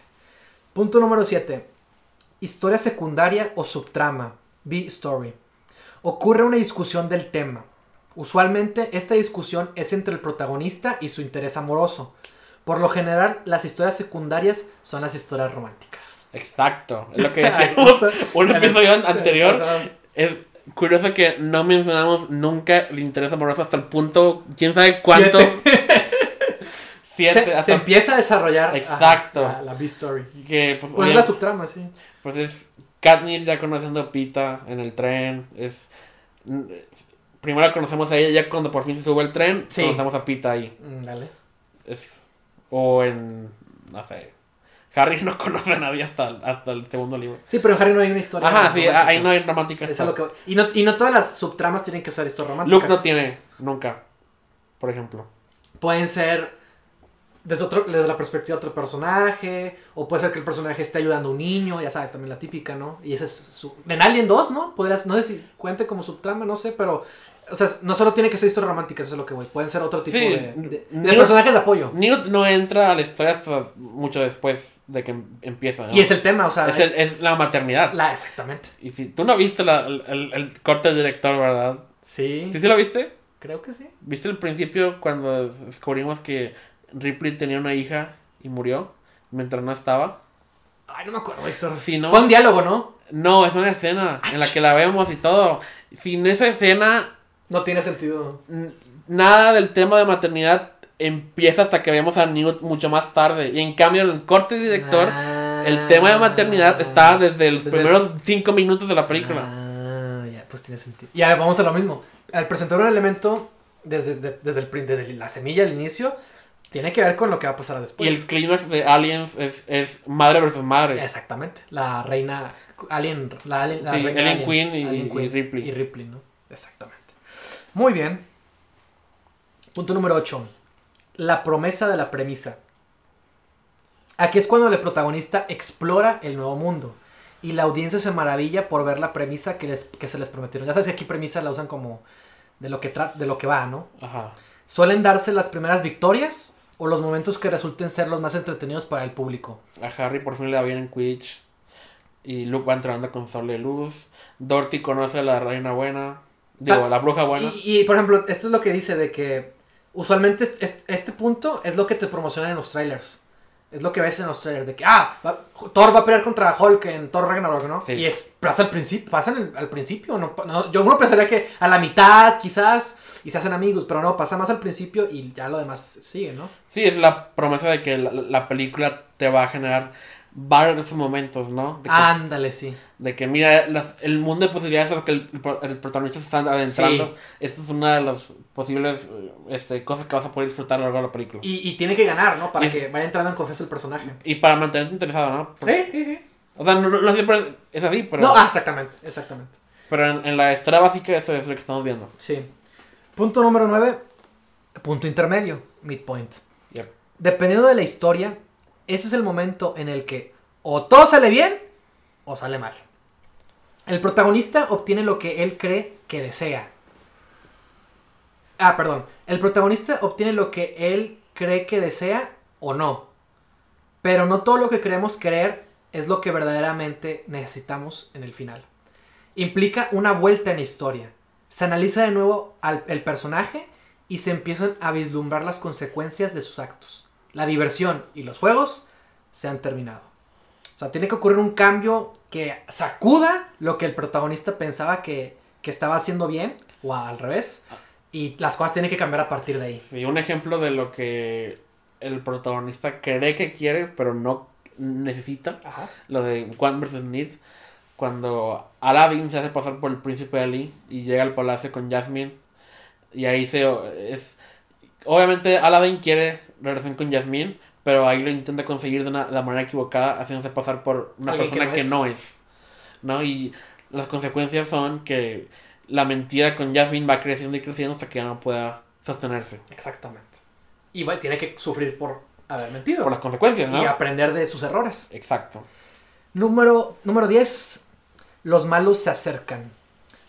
Punto número 7. Historia secundaria o subtrama. B-story. Ocurre una discusión del tema. Usualmente esta discusión es entre el protagonista y su interés amoroso. Por lo general, las historias secundarias son las historias románticas. Exacto. Es lo que decíamos un episodio anterior. Es curioso que no mencionamos nunca el interés amoroso hasta el punto, quién sabe cuánto. Siete. se, se, empieza a desarrollar Exacto. la, la B-Story. Que, pues, Pues es la subtrama, sí. Pues es Katniss ya conociendo a Pita en el tren. Es primero conocemos a ella ya cuando por fin se sube el tren. Sí. Conocemos a Pita ahí. Mm, Dale. Es, o en no sé. Harry no conoce a nadie hasta, el- hasta el segundo libro. Sí, pero en Harry no hay una historia. Ajá, sí, ahí no hay romántica. Es lo que y, no, y no todas las subtramas tienen que ser historias románticas. Luke no tiene nunca, por ejemplo. Pueden ser desde, otro, desde la perspectiva de otro personaje, o puede ser que el personaje esté ayudando a un niño, ya sabes, también la típica, ¿no? Y ese es su... En Alien 2, ¿no? Podrías, no sé si cuente como subtrama, no sé, pero... O sea, no solo tiene que ser historias románticas, eso es lo que voy. Pueden ser otro tipo Sí, de, de- de Neo- personajes de apoyo. Newt no entra a la historia hasta mucho después de que em- empieza. ¿no? Y es el tema, o sea... Es el- es la maternidad. La, exactamente. Y si tú no viste la- el, el- corte del director, ¿verdad? Sí, ¿Sí, sí lo viste? creo que sí. ¿Viste el principio cuando descubrimos que Ripley tenía una hija y murió mientras no estaba? Ay, no me acuerdo, Víctor. Sí, ¿no? Fue un diálogo, ¿no? No, es una escena en la que la vemos y todo. Sin esa escena, No tiene sentido. nada del tema de maternidad empieza hasta que vemos a Newt mucho más tarde. Y en cambio, en el corte director, el tema de maternidad está desde los Ah. Desde- primeros cinco minutos de la película. Ah, ya, pues tiene sentido. Ya, vamos a lo mismo. Al presentar un elemento desde, desde, desde el, desde la semilla al inicio, tiene que ver con lo que va a pasar después. y el clímax de Aliens es, es madre versus madre. Exactamente. La reina Alien, la, alien, la Sí, reina Alien. Queen y- Alien y Queen Ripley. Y Ripley, ¿no? Exactamente. Muy bien. Punto número 8. La promesa de la premisa. Aquí es cuando el protagonista explora el nuevo mundo. Y la audiencia se maravilla por ver la premisa que, les, que se les prometieron. Ya sabes que aquí premisa la usan como de lo que, tra- de lo que va, ¿no? Ajá. Suelen darse las primeras victorias o los momentos que resulten ser los más entretenidos para el público. A Harry por fin le va bien en Quidditch. Y Luke va entrenando con Sable de Luz. Dorothy conoce a la reina buena. Digo, Ah, la bruja buena. Y, y, por ejemplo, esto es lo que dice de que usualmente es- es- este punto es lo que te promocionan en los trailers. Es lo que ves en los trailers de que, ah, va- Thor va a pelear contra Hulk en Thor Ragnarok, ¿no? Sí. Y es, pasa al principio, pasa en el- al principio, no, no- yo uno pensaría que a la mitad quizás y se hacen amigos, pero no, pasa más al principio y ya lo demás sigue, ¿no? Sí, es la promesa de que la, la película te va a generar varios momentos, ¿no? De que, Ándale, sí. de que, mira, las- el mundo de posibilidades a los que el, el protagonista se está adentrando. Esta es una de las posibles eh, este, cosas que vas a poder disfrutar a lo largo de la película. Y, Y, y tiene que ganar, ¿no? Para Y- que vaya entrando en confianza el personaje. para mantenerte interesado, ¿no? Sí, sí, sí. O sea, no, no- no siempre es así, pero, No, ah, exactamente, exactamente. pero en, en la historia básica eso es lo que estamos viendo. Sí. Punto número 9. Punto intermedio. Midpoint. Yep. Dependiendo de la historia, ese es el momento en el que o todo sale bien o sale mal. El protagonista obtiene lo que él cree que desea. Ah, perdón. El protagonista obtiene lo que él cree que desea o no. Pero no todo lo que creemos querer es lo que verdaderamente necesitamos en el final. Implica una vuelta en historia. Se analiza de nuevo al el personaje y se empiezan a vislumbrar las consecuencias de sus actos. La diversión y los juegos se han terminado. O sea, tiene que ocurrir un cambio que sacuda lo que el protagonista pensaba que, que estaba haciendo bien, o al revés, y las cosas tienen que cambiar a partir de ahí. Y un ejemplo de lo que el protagonista cree que quiere, pero no necesita. Ajá. Lo de Want vs. Needs. Cuando Aladdin se hace pasar por el príncipe Ali y llega al palacio con Jasmine. Y ahí se. Es, obviamente Aladdin quiere relación con Jasmine, pero ahí lo intenta conseguir de, una, de la manera equivocada, haciéndose pasar por una Alguien que persona no que no es. ¿no? Y las consecuencias son que la mentira con Jasmine va creciendo y creciendo hasta que ya no pueda sostenerse. Exactamente. Y bueno, tiene que sufrir por haber mentido. Por las consecuencias, ¿no? Y aprender de sus errores. Exacto. Número, número 10. Los malos se acercan.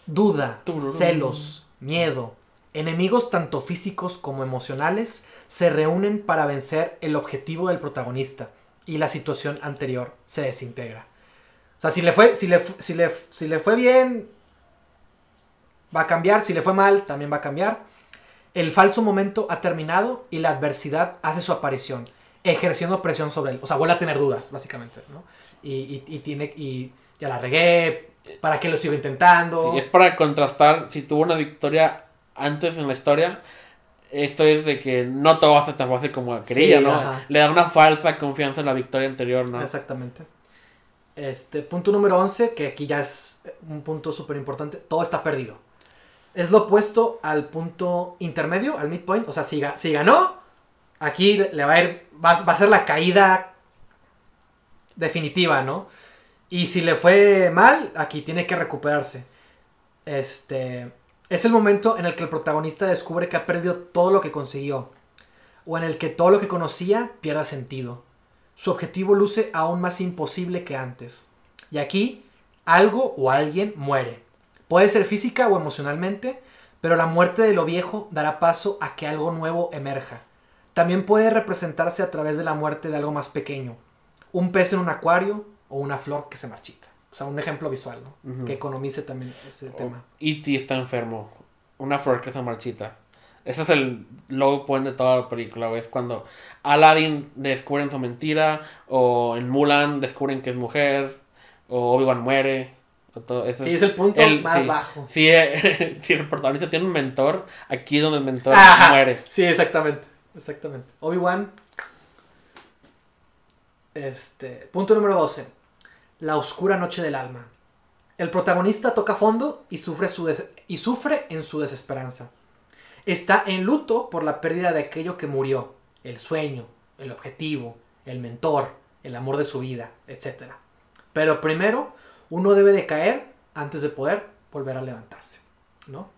Duda, celos, miedo, enemigos tanto físicos como emocionales se reúnen para vencer el objetivo del protagonista y la situación anterior se desintegra. O sea, si le fue, si le, si le, si le fue bien, va a cambiar. Si le fue mal, también va a cambiar. El falso momento ha terminado y la adversidad hace su aparición. ejerciendo presión sobre él. O sea, vuelve a tener dudas, básicamente, ¿no? Y, y, y tiene, y ya la regué, ¿para qué lo sigo intentando? Sí, es para contrastar si tuvo una victoria antes en la historia. Esto es de que no todo va a ser tan fácil como quería, Sí, ¿no? ajá. Le da una falsa confianza en la victoria anterior, ¿no? Exactamente. Este, punto número 11, que aquí ya es un punto súper importante, todo está perdido. Es lo opuesto al punto intermedio, al midpoint. O sea, si, si ganó, aquí le le va a ir, va, va a ser la caída definitiva, ¿no? Y si le fue mal, aquí tiene que recuperarse. Este, es el momento en el que el protagonista descubre que ha perdido todo lo que consiguió. O en el que todo lo que conocía pierda sentido. Su objetivo luce aún más imposible que antes. Y aquí, algo o alguien muere. Puede ser física o emocionalmente, pero la muerte de lo viejo dará paso a que algo nuevo emerja. También puede representarse a través de la muerte de algo más pequeño. Un pez en un acuario o una flor que se marchita. O sea, un ejemplo visual, ¿no? Que economice también ese tema. E.T. está enfermo. Una flor que se marchita. Ese es el logo point de toda la película. Es cuando Aladdin descubren su mentira, o en Mulan descubren que es mujer, o Obi-Wan muere. o todo eso Sí, es el punto el- más sí. bajo. Si, eh, si el protagonista tiene un mentor, aquí es donde el mentor Ajá. muere. Sí, exactamente. Exactamente. Obi-Wan. Este. Punto número 12. La oscura noche del alma. El protagonista toca fondo y sufre, su y sufre en su desesperanza. Está en luto por la pérdida de aquello que murió. El sueño, el objetivo, el mentor, el amor de su vida, etc. Pero primero, uno debe de caer antes de poder volver a levantarse. ¿No?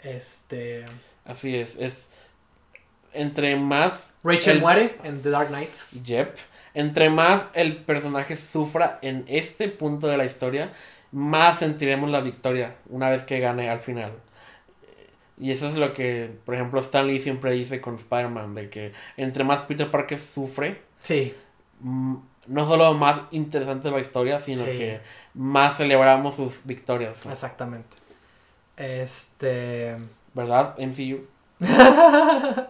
Este. Así es. es entre más Rachel El- muere en The Dark Knight. Yep. Entre más el personaje sufra en este punto de la historia, más sentiremos la victoria una vez que gane al final. Y eso es lo que, por ejemplo, Stan Lee siempre dice con Spider-Man, de que entre más Peter Parker sufre, Sí, mm, no solo más interesante la historia, sino Sí. que más celebramos sus victorias. exactamente. Este. ¿Verdad, MCU?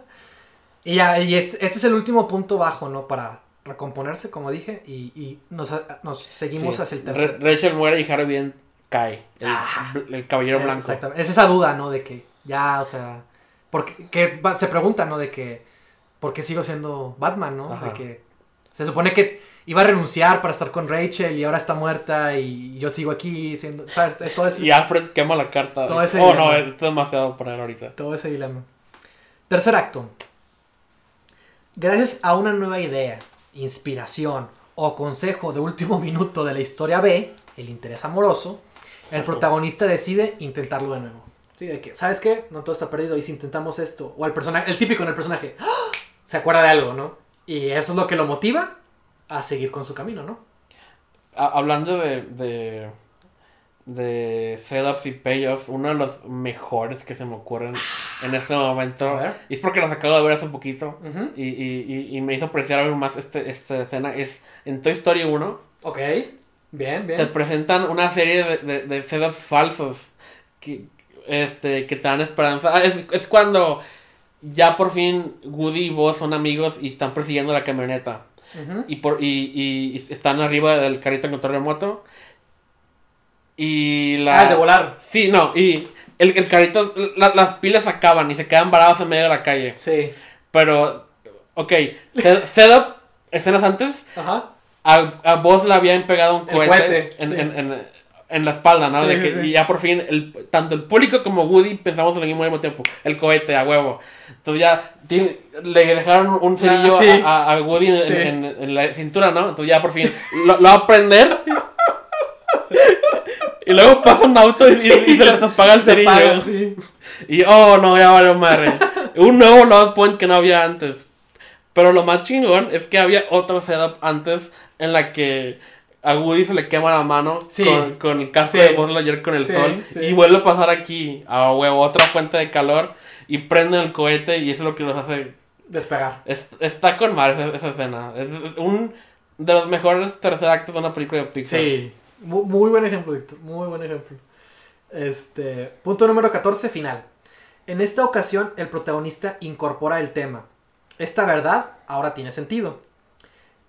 Y ya, y este, este es el último punto bajo, ¿no? Para recomponerse, como dije, y, y nos, nos seguimos Sí. hacia el tercer. Rachel muere y Harry bien cae. El, el caballero Eh, blanco. Exactamente. Es esa duda, ¿no? De que ya, o sea. Porque que se pregunta, ¿no? De que. ¿Por qué sigo siendo Batman, no? Ajá. De que. Se supone que iba a renunciar para estar con Rachel y ahora está muerta y yo sigo aquí siendo. ¿Sabes? Todo ese, Y Alfred quema la carta. Todo ese oh, no, dilema. es demasiado para él ahorita. todo ese dilema. Tercer acto. Gracias a una nueva idea, inspiración o consejo de último minuto de la historia B, el interés amoroso, el protagonista decide intentarlo de nuevo. Sí, de que, ¿sabes qué? No todo está perdido y si intentamos esto. O el personaje, el típico en el personaje, ¡ah! se acuerda de algo, ¿no? Y eso es lo que lo motiva a seguir con su camino, ¿no? Ha- hablando de, de, de setups y payoffs, uno de los mejores que se me ocurren en este momento, y es porque los acabo de ver hace poquito, Ujú. y, y, y, y me hizo apreciar aún más este, esta escena, es en Toy Story 1, Ok, bien, te bien. presentan una serie de, de, de setups falsos que, este, que te dan esperanza. Ah, es, es cuando ya por fin Woody y Buzz son amigos y están persiguiendo la camioneta. Y, por, y, y- y están arriba del carrito en control remoto. Y la... Ah, el de volar. Sí, no, y el, el carrito, la- las pilas acaban y se quedan varados en medio de la calle. Sí. Pero, ok, se- setup, escenas antes, Ajá. a, a Buzz le habían pegado un El cohete, cohete, en, sí. en, en- en la espalda, ¿no? Sí, De que, sí. Y ya por fin, el, tanto el público como Woody pensamos en lo mismo mismo tiempo. El cohete, a huevo. Entonces ya tiene- le dejaron un cerillo Ah, a, a- Woody en la cintura, ¿no? Entonces ya por fin lo, lo va a prender. y luego pasa un auto y, y- y se les apaga el cerillo. apaga, sí. Y oh no, ya valió madre. Un nuevo load point que no había antes. Pero lo más chingón es que había otro setup antes en la que a Woody se le quema la mano Sí. con, con el casco Sí. de Buzz Lightyear con el Sí, sol. sí. Y vuelve a pasar aquí a huevo, otra fuente de calor. Y prenden el cohete y eso es lo que los hace. Despegar. es- está con madre esa, esa escena. Es un de los mejores tercer actos de una película de Pixar. Sí, muy, buen ejemplo, Víctor. Muy buen ejemplo. Este, punto número 14, final. En esta ocasión, el protagonista incorpora el tema. Esta verdad ahora tiene sentido.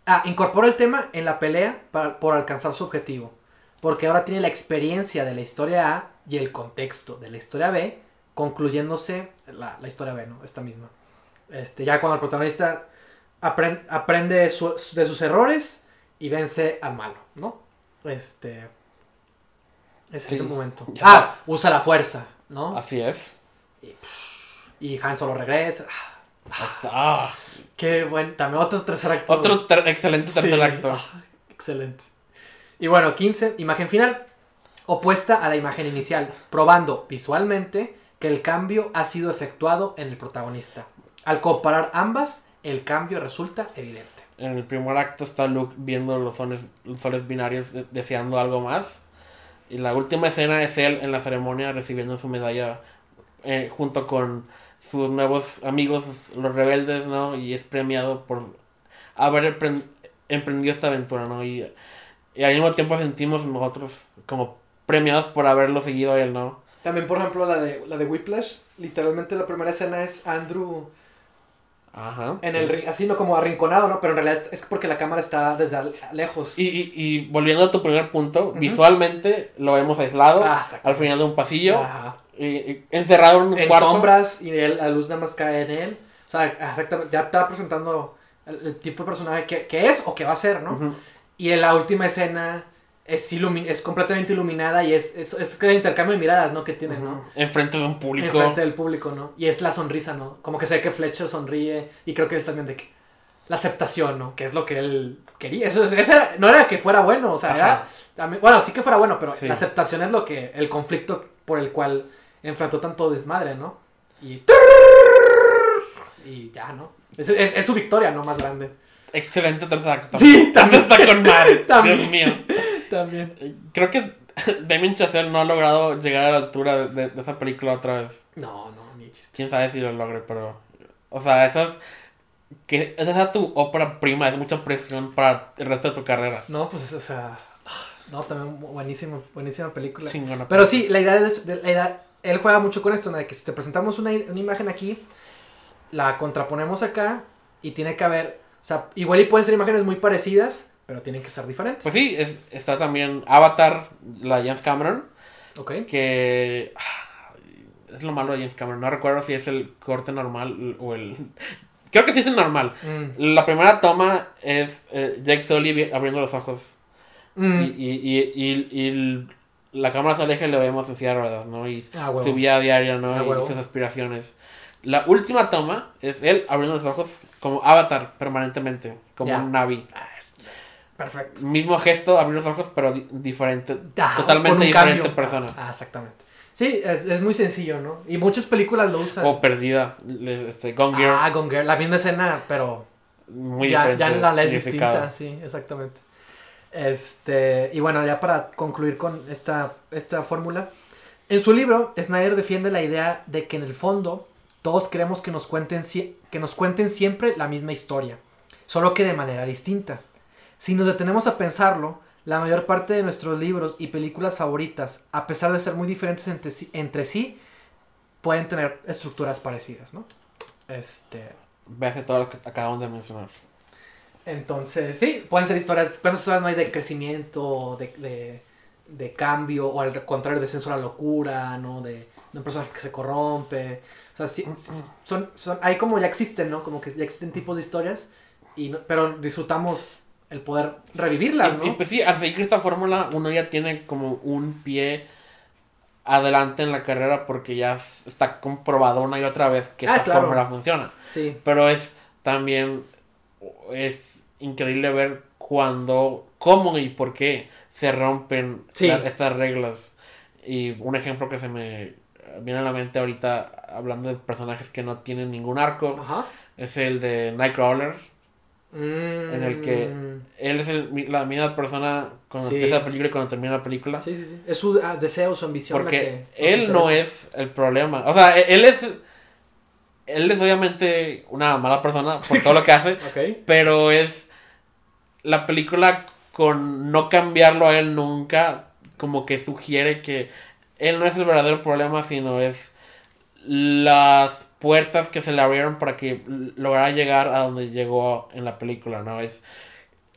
Ah, incorpora el tema en la pelea para, por alcanzar su objetivo. Porque ahora tiene la experiencia de la historia A y el contexto de la historia B, concluyéndose la, la historia B, ¿no? Esta misma. Este, ya cuando el protagonista aprende, aprende de sus errores y vence al malo, ¿no? Este. Es Sí. ese momento. Ya. Ah, usa la fuerza, ¿no? Así es. Y Han Solo regresa. Ah, Qué buen. También otro tercer acto. otro ter- excelente tercer Sí. acto. Ah, excelente. Y bueno, 15, imagen final. Opuesta a la imagen inicial, probando visualmente que el cambio ha sido efectuado en el protagonista. Al comparar ambas, el cambio resulta evidente. En el primer acto está Luke viendo los soles, los soles binarios de- deseando algo más. Y la última escena es él en la ceremonia recibiendo su medalla eh, junto con sus nuevos amigos, los rebeldes, ¿no? Y es premiado por haber emprendido esta aventura, ¿no? Y, y al mismo tiempo sentimos nosotros como premiados por haberlo seguido a él, ¿no? También, por ejemplo, la de, la de Whiplash. Literalmente la primera escena es Andrew Ajá. en sí. el así no como arrinconado, ¿no? Pero en realidad es, porque la cámara está desde lejos. Y, y, y volviendo a tu primer punto, visualmente lo vemos aislado Ah, al final de un pasillo, Ajá. y- encerrado en un en cuarto. sombras y él- la luz nada más cae en él. O sea, exactamente, ya está presentando el, el tipo de personaje que, que es o que va a ser, ¿no? Ujú. Y en la última escena es, es completamente iluminada y es, es, es el intercambio de miradas, ¿no? Que tienen, ¿no? Enfrente de un público. Enfrente del público, ¿no? Y es la sonrisa, ¿no? Como que sé que Fletcher sonríe y creo que él también de que... La aceptación, ¿no? Que es lo que él quería. Eso, es- ese era- no era que fuera bueno, o sea, era... Bueno, sí que fuera bueno, pero Sí. la aceptación es lo que... El conflicto por el cual enfrentó tanto desmadre, ¿no? Y... Y ya, ¿no? Es, es- es su victoria, ¿no? Más grande. Excelente tercer acto. Sí, también está con madre. Dios mío. También. Creo que Damien Chazelle no ha logrado llegar a la altura de, de esa película otra vez. No, no, ni chiste. Quién sabe si lo logre, pero. O sea, eso es. Que esa es tu ópera prima, es mucha presión para el resto de tu carrera. No, pues, o sea... No, también buenísimo, buenísima película. Chingona. Pero sí, la idea es, de- la idea- él juega mucho con esto, ¿no? de que si te presentamos una, una imagen aquí, la contraponemos acá y tiene que haber, o sea, igual y pueden ser imágenes muy parecidas, pero tienen que ser diferentes. Pues sí, es- está también Avatar, la de James Cameron, Ok. que ah, es lo malo de James Cameron. No recuerdo si es el corte normal o el... Creo que sí es el normal. Mm. La primera toma es eh, Jake Sully abriendo los ojos Mm. y, y, y, y- y el- la cámara se aleja y le vemos en silla de ruedas, ¿no? Y Ah, su vida diaria, ¿no? Ah, y sus aspiraciones. La última toma es él abriendo los ojos como avatar permanentemente, como un Navi. Ah, Perfecto. Mismo gesto, abrir los ojos, pero di- diferente. Ah, totalmente diferente cambio. persona. Ah, exactamente. Sí, es, es muy sencillo, ¿no? Y muchas películas lo usan. O perdida. Este, Gone Girl. ah, Gone Girl, la misma escena, pero muy ya, diferente. ya la ley distinta, sí, exactamente. Este, y bueno, ya para concluir con esta, esta fórmula. En su libro, Snyder defiende la idea de que en el fondo todos queremos que nos cuenten, que nos cuenten siempre la misma historia, solo que de manera distinta. Si nos detenemos a pensarlo, la mayor parte de nuestros libros y películas favoritas, a pesar de ser muy diferentes entre sí, entre sí pueden tener estructuras parecidas, ¿no? Este, Véase todo lo que acabamos de mencionar. entonces, sí, pueden ser historias, ¿cuántas historias no hay de crecimiento, de, de, de cambio, o al contrario, descenso a la locura, ¿no? De, de un personaje que se corrompe. O sea, sí, sí, son, son, hay como ya existen, ¿no? Como que ya existen tipos de historias, y no- pero disfrutamos el poder revivirlas, Y, y ¿no? pues sí, al seguir esta fórmula, uno ya tiene como un pie adelante en la carrera porque ya está comprobado una y otra vez que Ah, esta claro. fórmula funciona. Sí, Pero es también es increíble ver cuándo, cómo y por qué se rompen Sí. la- estas reglas. Y un ejemplo que se me viene a la mente ahorita hablando de personajes que no tienen ningún arco ajá. es el de Nightcrawler. En el que- Él es el- la misma persona cuando Sí. empieza la película y cuando termina la película. Sí, sí, sí. Es su ah, deseo, su ambición. la Porque que él no es el problema. O sea, e- él es. Él es obviamente una mala persona por todo lo que hace. Pero es. La película con no cambiarlo a él nunca. Como que sugiere que él no es el verdadero problema, sino es las puertas que se le abrieron para que lograra llegar a donde llegó en la película, ¿no? Es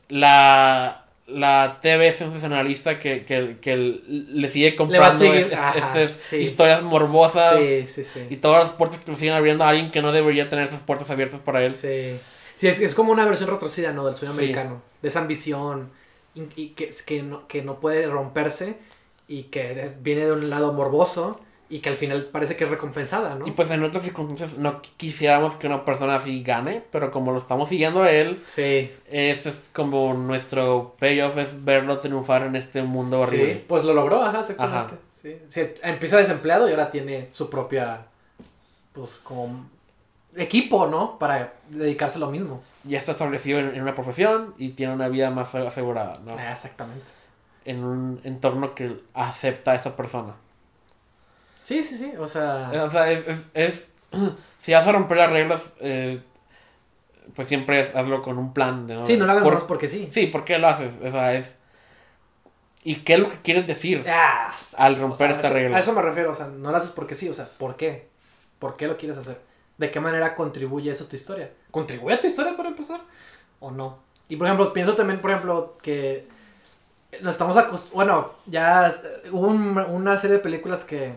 la, la TV sensacionalista que, que, que le sigue comprando seguir- es- ajá, estas sí. historias morbosas Sí, sí, sí. y todas las puertas que le siguen abriendo a alguien que no debería tener esas puertas abiertas para él. Sí, sí es, es como una versión retrocida, ¿no? Del sueño americano. De esa ambición y, y que, que, no, que no puede romperse y que es- viene de un lado morboso y que al final parece que es recompensada, ¿no? Y pues en otras circunstancias no qu- quisiéramos que una persona así gane, pero como lo estamos siguiendo a él, sí, ese es como nuestro payoff, es verlo triunfar en este mundo horrible. sí, pues lo logró, ajá, exactamente. Sí. Sí, empieza desempleado y ahora tiene su propia, pues como equipo, ¿no? Para dedicarse a lo mismo. Ya está establecido en, en una profesión y tiene una vida más asegurada, ¿no? Ah, exactamente. En un entorno que acepta a esa persona. Sí, sí, sí, o sea... O sea, es, si vas a romper las reglas, eh, pues siempre hazlo con un plan. ¿no? sí, no lo hagas Por- porque sí. Sí, ¿por qué lo haces? O sea, es... ¿Y qué es lo que quieres decir? Ah, Al romper o sea, esta eso- regla. A eso me refiero, o sea, no lo haces porque sí, o sea, ¿por qué? ¿Por qué lo quieres hacer? ¿De qué manera contribuye eso a tu historia? ¿Contribuye a tu historia para empezar? ¿O no? Y por ejemplo, pienso también, por ejemplo, que nos estamos acostumbrados, bueno, ya eh, hubo un- una serie de películas que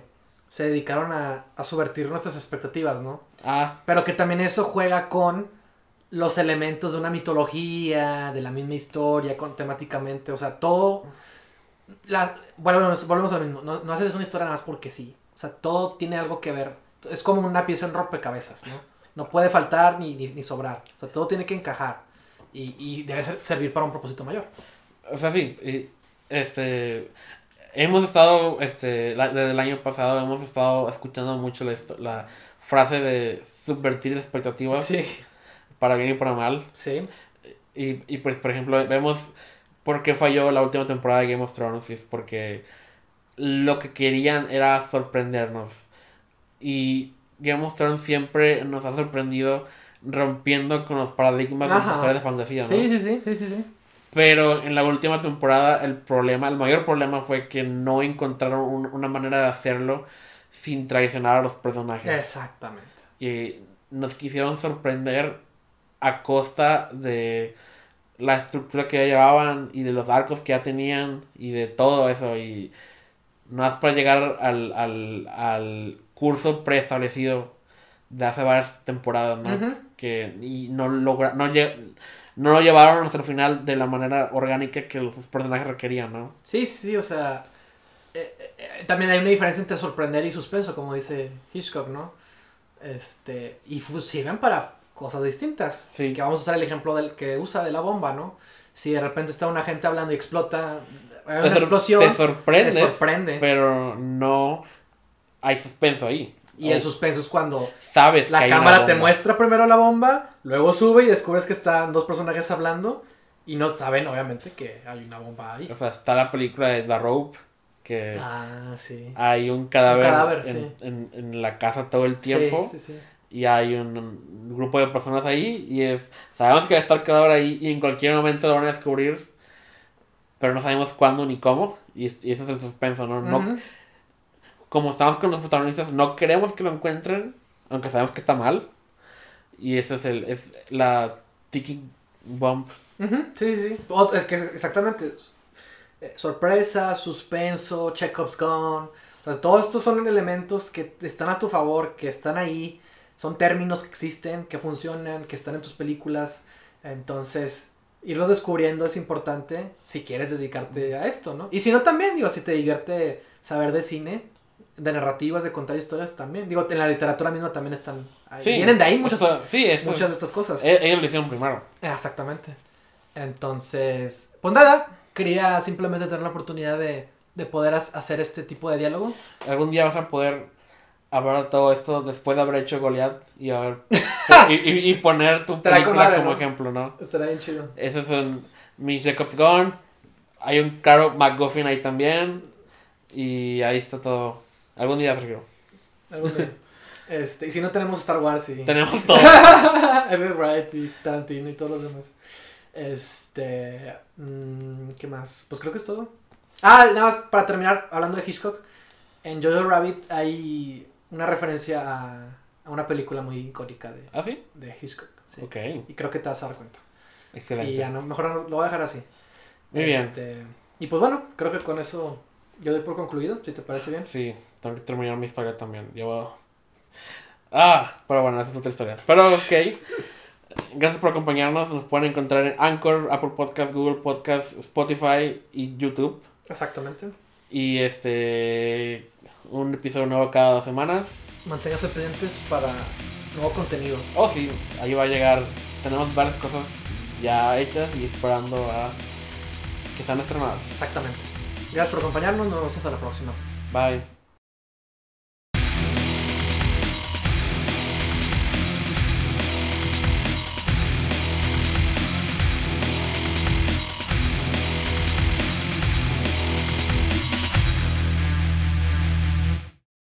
se dedicaron a, a subvertir nuestras expectativas, ¿no? Ah, Pero que también eso juega con los elementos de una mitología, de la misma historia, con, temáticamente, o sea, todo... La, volvemos, volvemos a lo mismo, no, no haces una historia nada más porque sí, o sea, todo tiene algo que ver, es como una pieza en rompecabezas, ¿no? No puede faltar ni, ni, ni sobrar, o sea, todo tiene que encajar y, y debe ser- servir para un propósito mayor. o sea, sí. y, este... Hemos estado, este, la- desde el año pasado, hemos estado escuchando mucho la, frase de subvertir expectativas Sí, para bien y para mal. sí, Y, y pues, por ejemplo, vemos por qué falló la última temporada de Game of Thrones. y es porque lo que querían era sorprendernos. Y Game of Thrones siempre nos ha sorprendido rompiendo con los paradigmas de las historias de fantasía, ¿no? sí, sí, sí, sí, sí, sí. Pero en la última temporada el problema, el mayor problema fue que no encontraron un- una manera de hacerlo sin traicionar a los personajes. Exactamente. Y nos quisieron sorprender a costa de la estructura que ya llevaban y de los arcos que ya tenían y de todo eso. Y no es para llegar al, al, al curso preestablecido de hace varias temporadas, ¿no? Que y no, logra, no, no lo llevaron hasta el final de la manera orgánica que los personajes requerían, ¿no? Sí, sí, sí, o sea, eh, eh, también hay una diferencia entre sorprender y suspenso, como dice Hitchcock, ¿no? Este, y sirven para cosas distintas. Sí. Que vamos a usar el ejemplo del que usa de la bomba, ¿no? Si de repente está una gente hablando y explota, hay una explosión, te sorprendes, te sorprende. pero no hay suspenso ahí. Y el suspenso es cuando sabes la cámara te muestra primero la bomba, luego sube y descubres que están dos personajes hablando y no saben, obviamente, que hay una bomba ahí. O sea, está la película de The Rope, que Ah, sí. hay un cadáver, Un cadáver, en, sí. en- en la casa todo el tiempo Sí, y hay un, un grupo de personas ahí y es, sabemos que va a estar el cadáver ahí y en cualquier momento lo van a descubrir, pero no sabemos cuándo ni cómo y, y ese es el suspenso, ¿no? Como estamos con los protagonistas, no queremos que lo encuentren, aunque sabemos que está mal y eso es, el, es la ticking bomb. Ujú, Sí, sí, sí. Es que exactamente. eh, sorpresa, suspenso, Chekhov's gun. O sea, todos estos son elementos que están a tu favor, que están ahí. Son términos que existen, que funcionan, que están en tus películas. Entonces, irlos descubriendo es importante si quieres dedicarte a esto, ¿no? Y si no, también, digo, si te divierte saber de cine, de narrativas, de contar historias, también. Digo, en la literatura misma también están. ahí. Sí, Vienen de ahí muchas, esto- sí, eso- muchas de estas cosas. e- ellos lo hicieron primero. Exactamente. Entonces, pues nada, quería simplemente tener la oportunidad de, de poder hacer este tipo de diálogo. Algún día vas a poder hablar de todo esto después de haber hecho Goliath y, haber, y, y- y poner tu Estará película madre, como ¿no? ejemplo, ¿no? Estará bien chido. Ese es un, mi Jacob's Gone. Hay un claro McGuffin ahí también. Y ahí está todo. Algún día, Sergio. Algún día. este, y si no tenemos Star Wars y... Tenemos todo. Edgar Wright y Tarantino y todos los demás. Este... mm, ¿Qué más? Pues creo que es todo. Ah, nada más para terminar, hablando de Hitchcock. En Jojo Rabbit hay una referencia a, a una película muy icónica de, ¿Ah, sí? de Hitchcock. sí. Ok. Y creo que te vas a dar cuenta. Excelente. Y ya no, mejor lo voy a dejar así. Muy bien. Este, y pues bueno, creo que con eso yo doy por concluido, si te parece bien. Sí, tengo que terminar mi historia también. Llevo... Ah, pero bueno, esa es otra historia. Pero ok. Gracias por acompañarnos. Nos pueden encontrar en Anchor, Apple Podcast, Google Podcast, Spotify y YouTube. Exactamente. Y este... Un episodio nuevo cada dos semanas. Manténgase pendientes para nuevo contenido. Oh, sí, ahí va a llegar. Tenemos varias cosas ya hechas y esperando a que sean estrenadas. Exactamente. Gracias por acompañarnos, nos vemos hasta la próxima. Bye.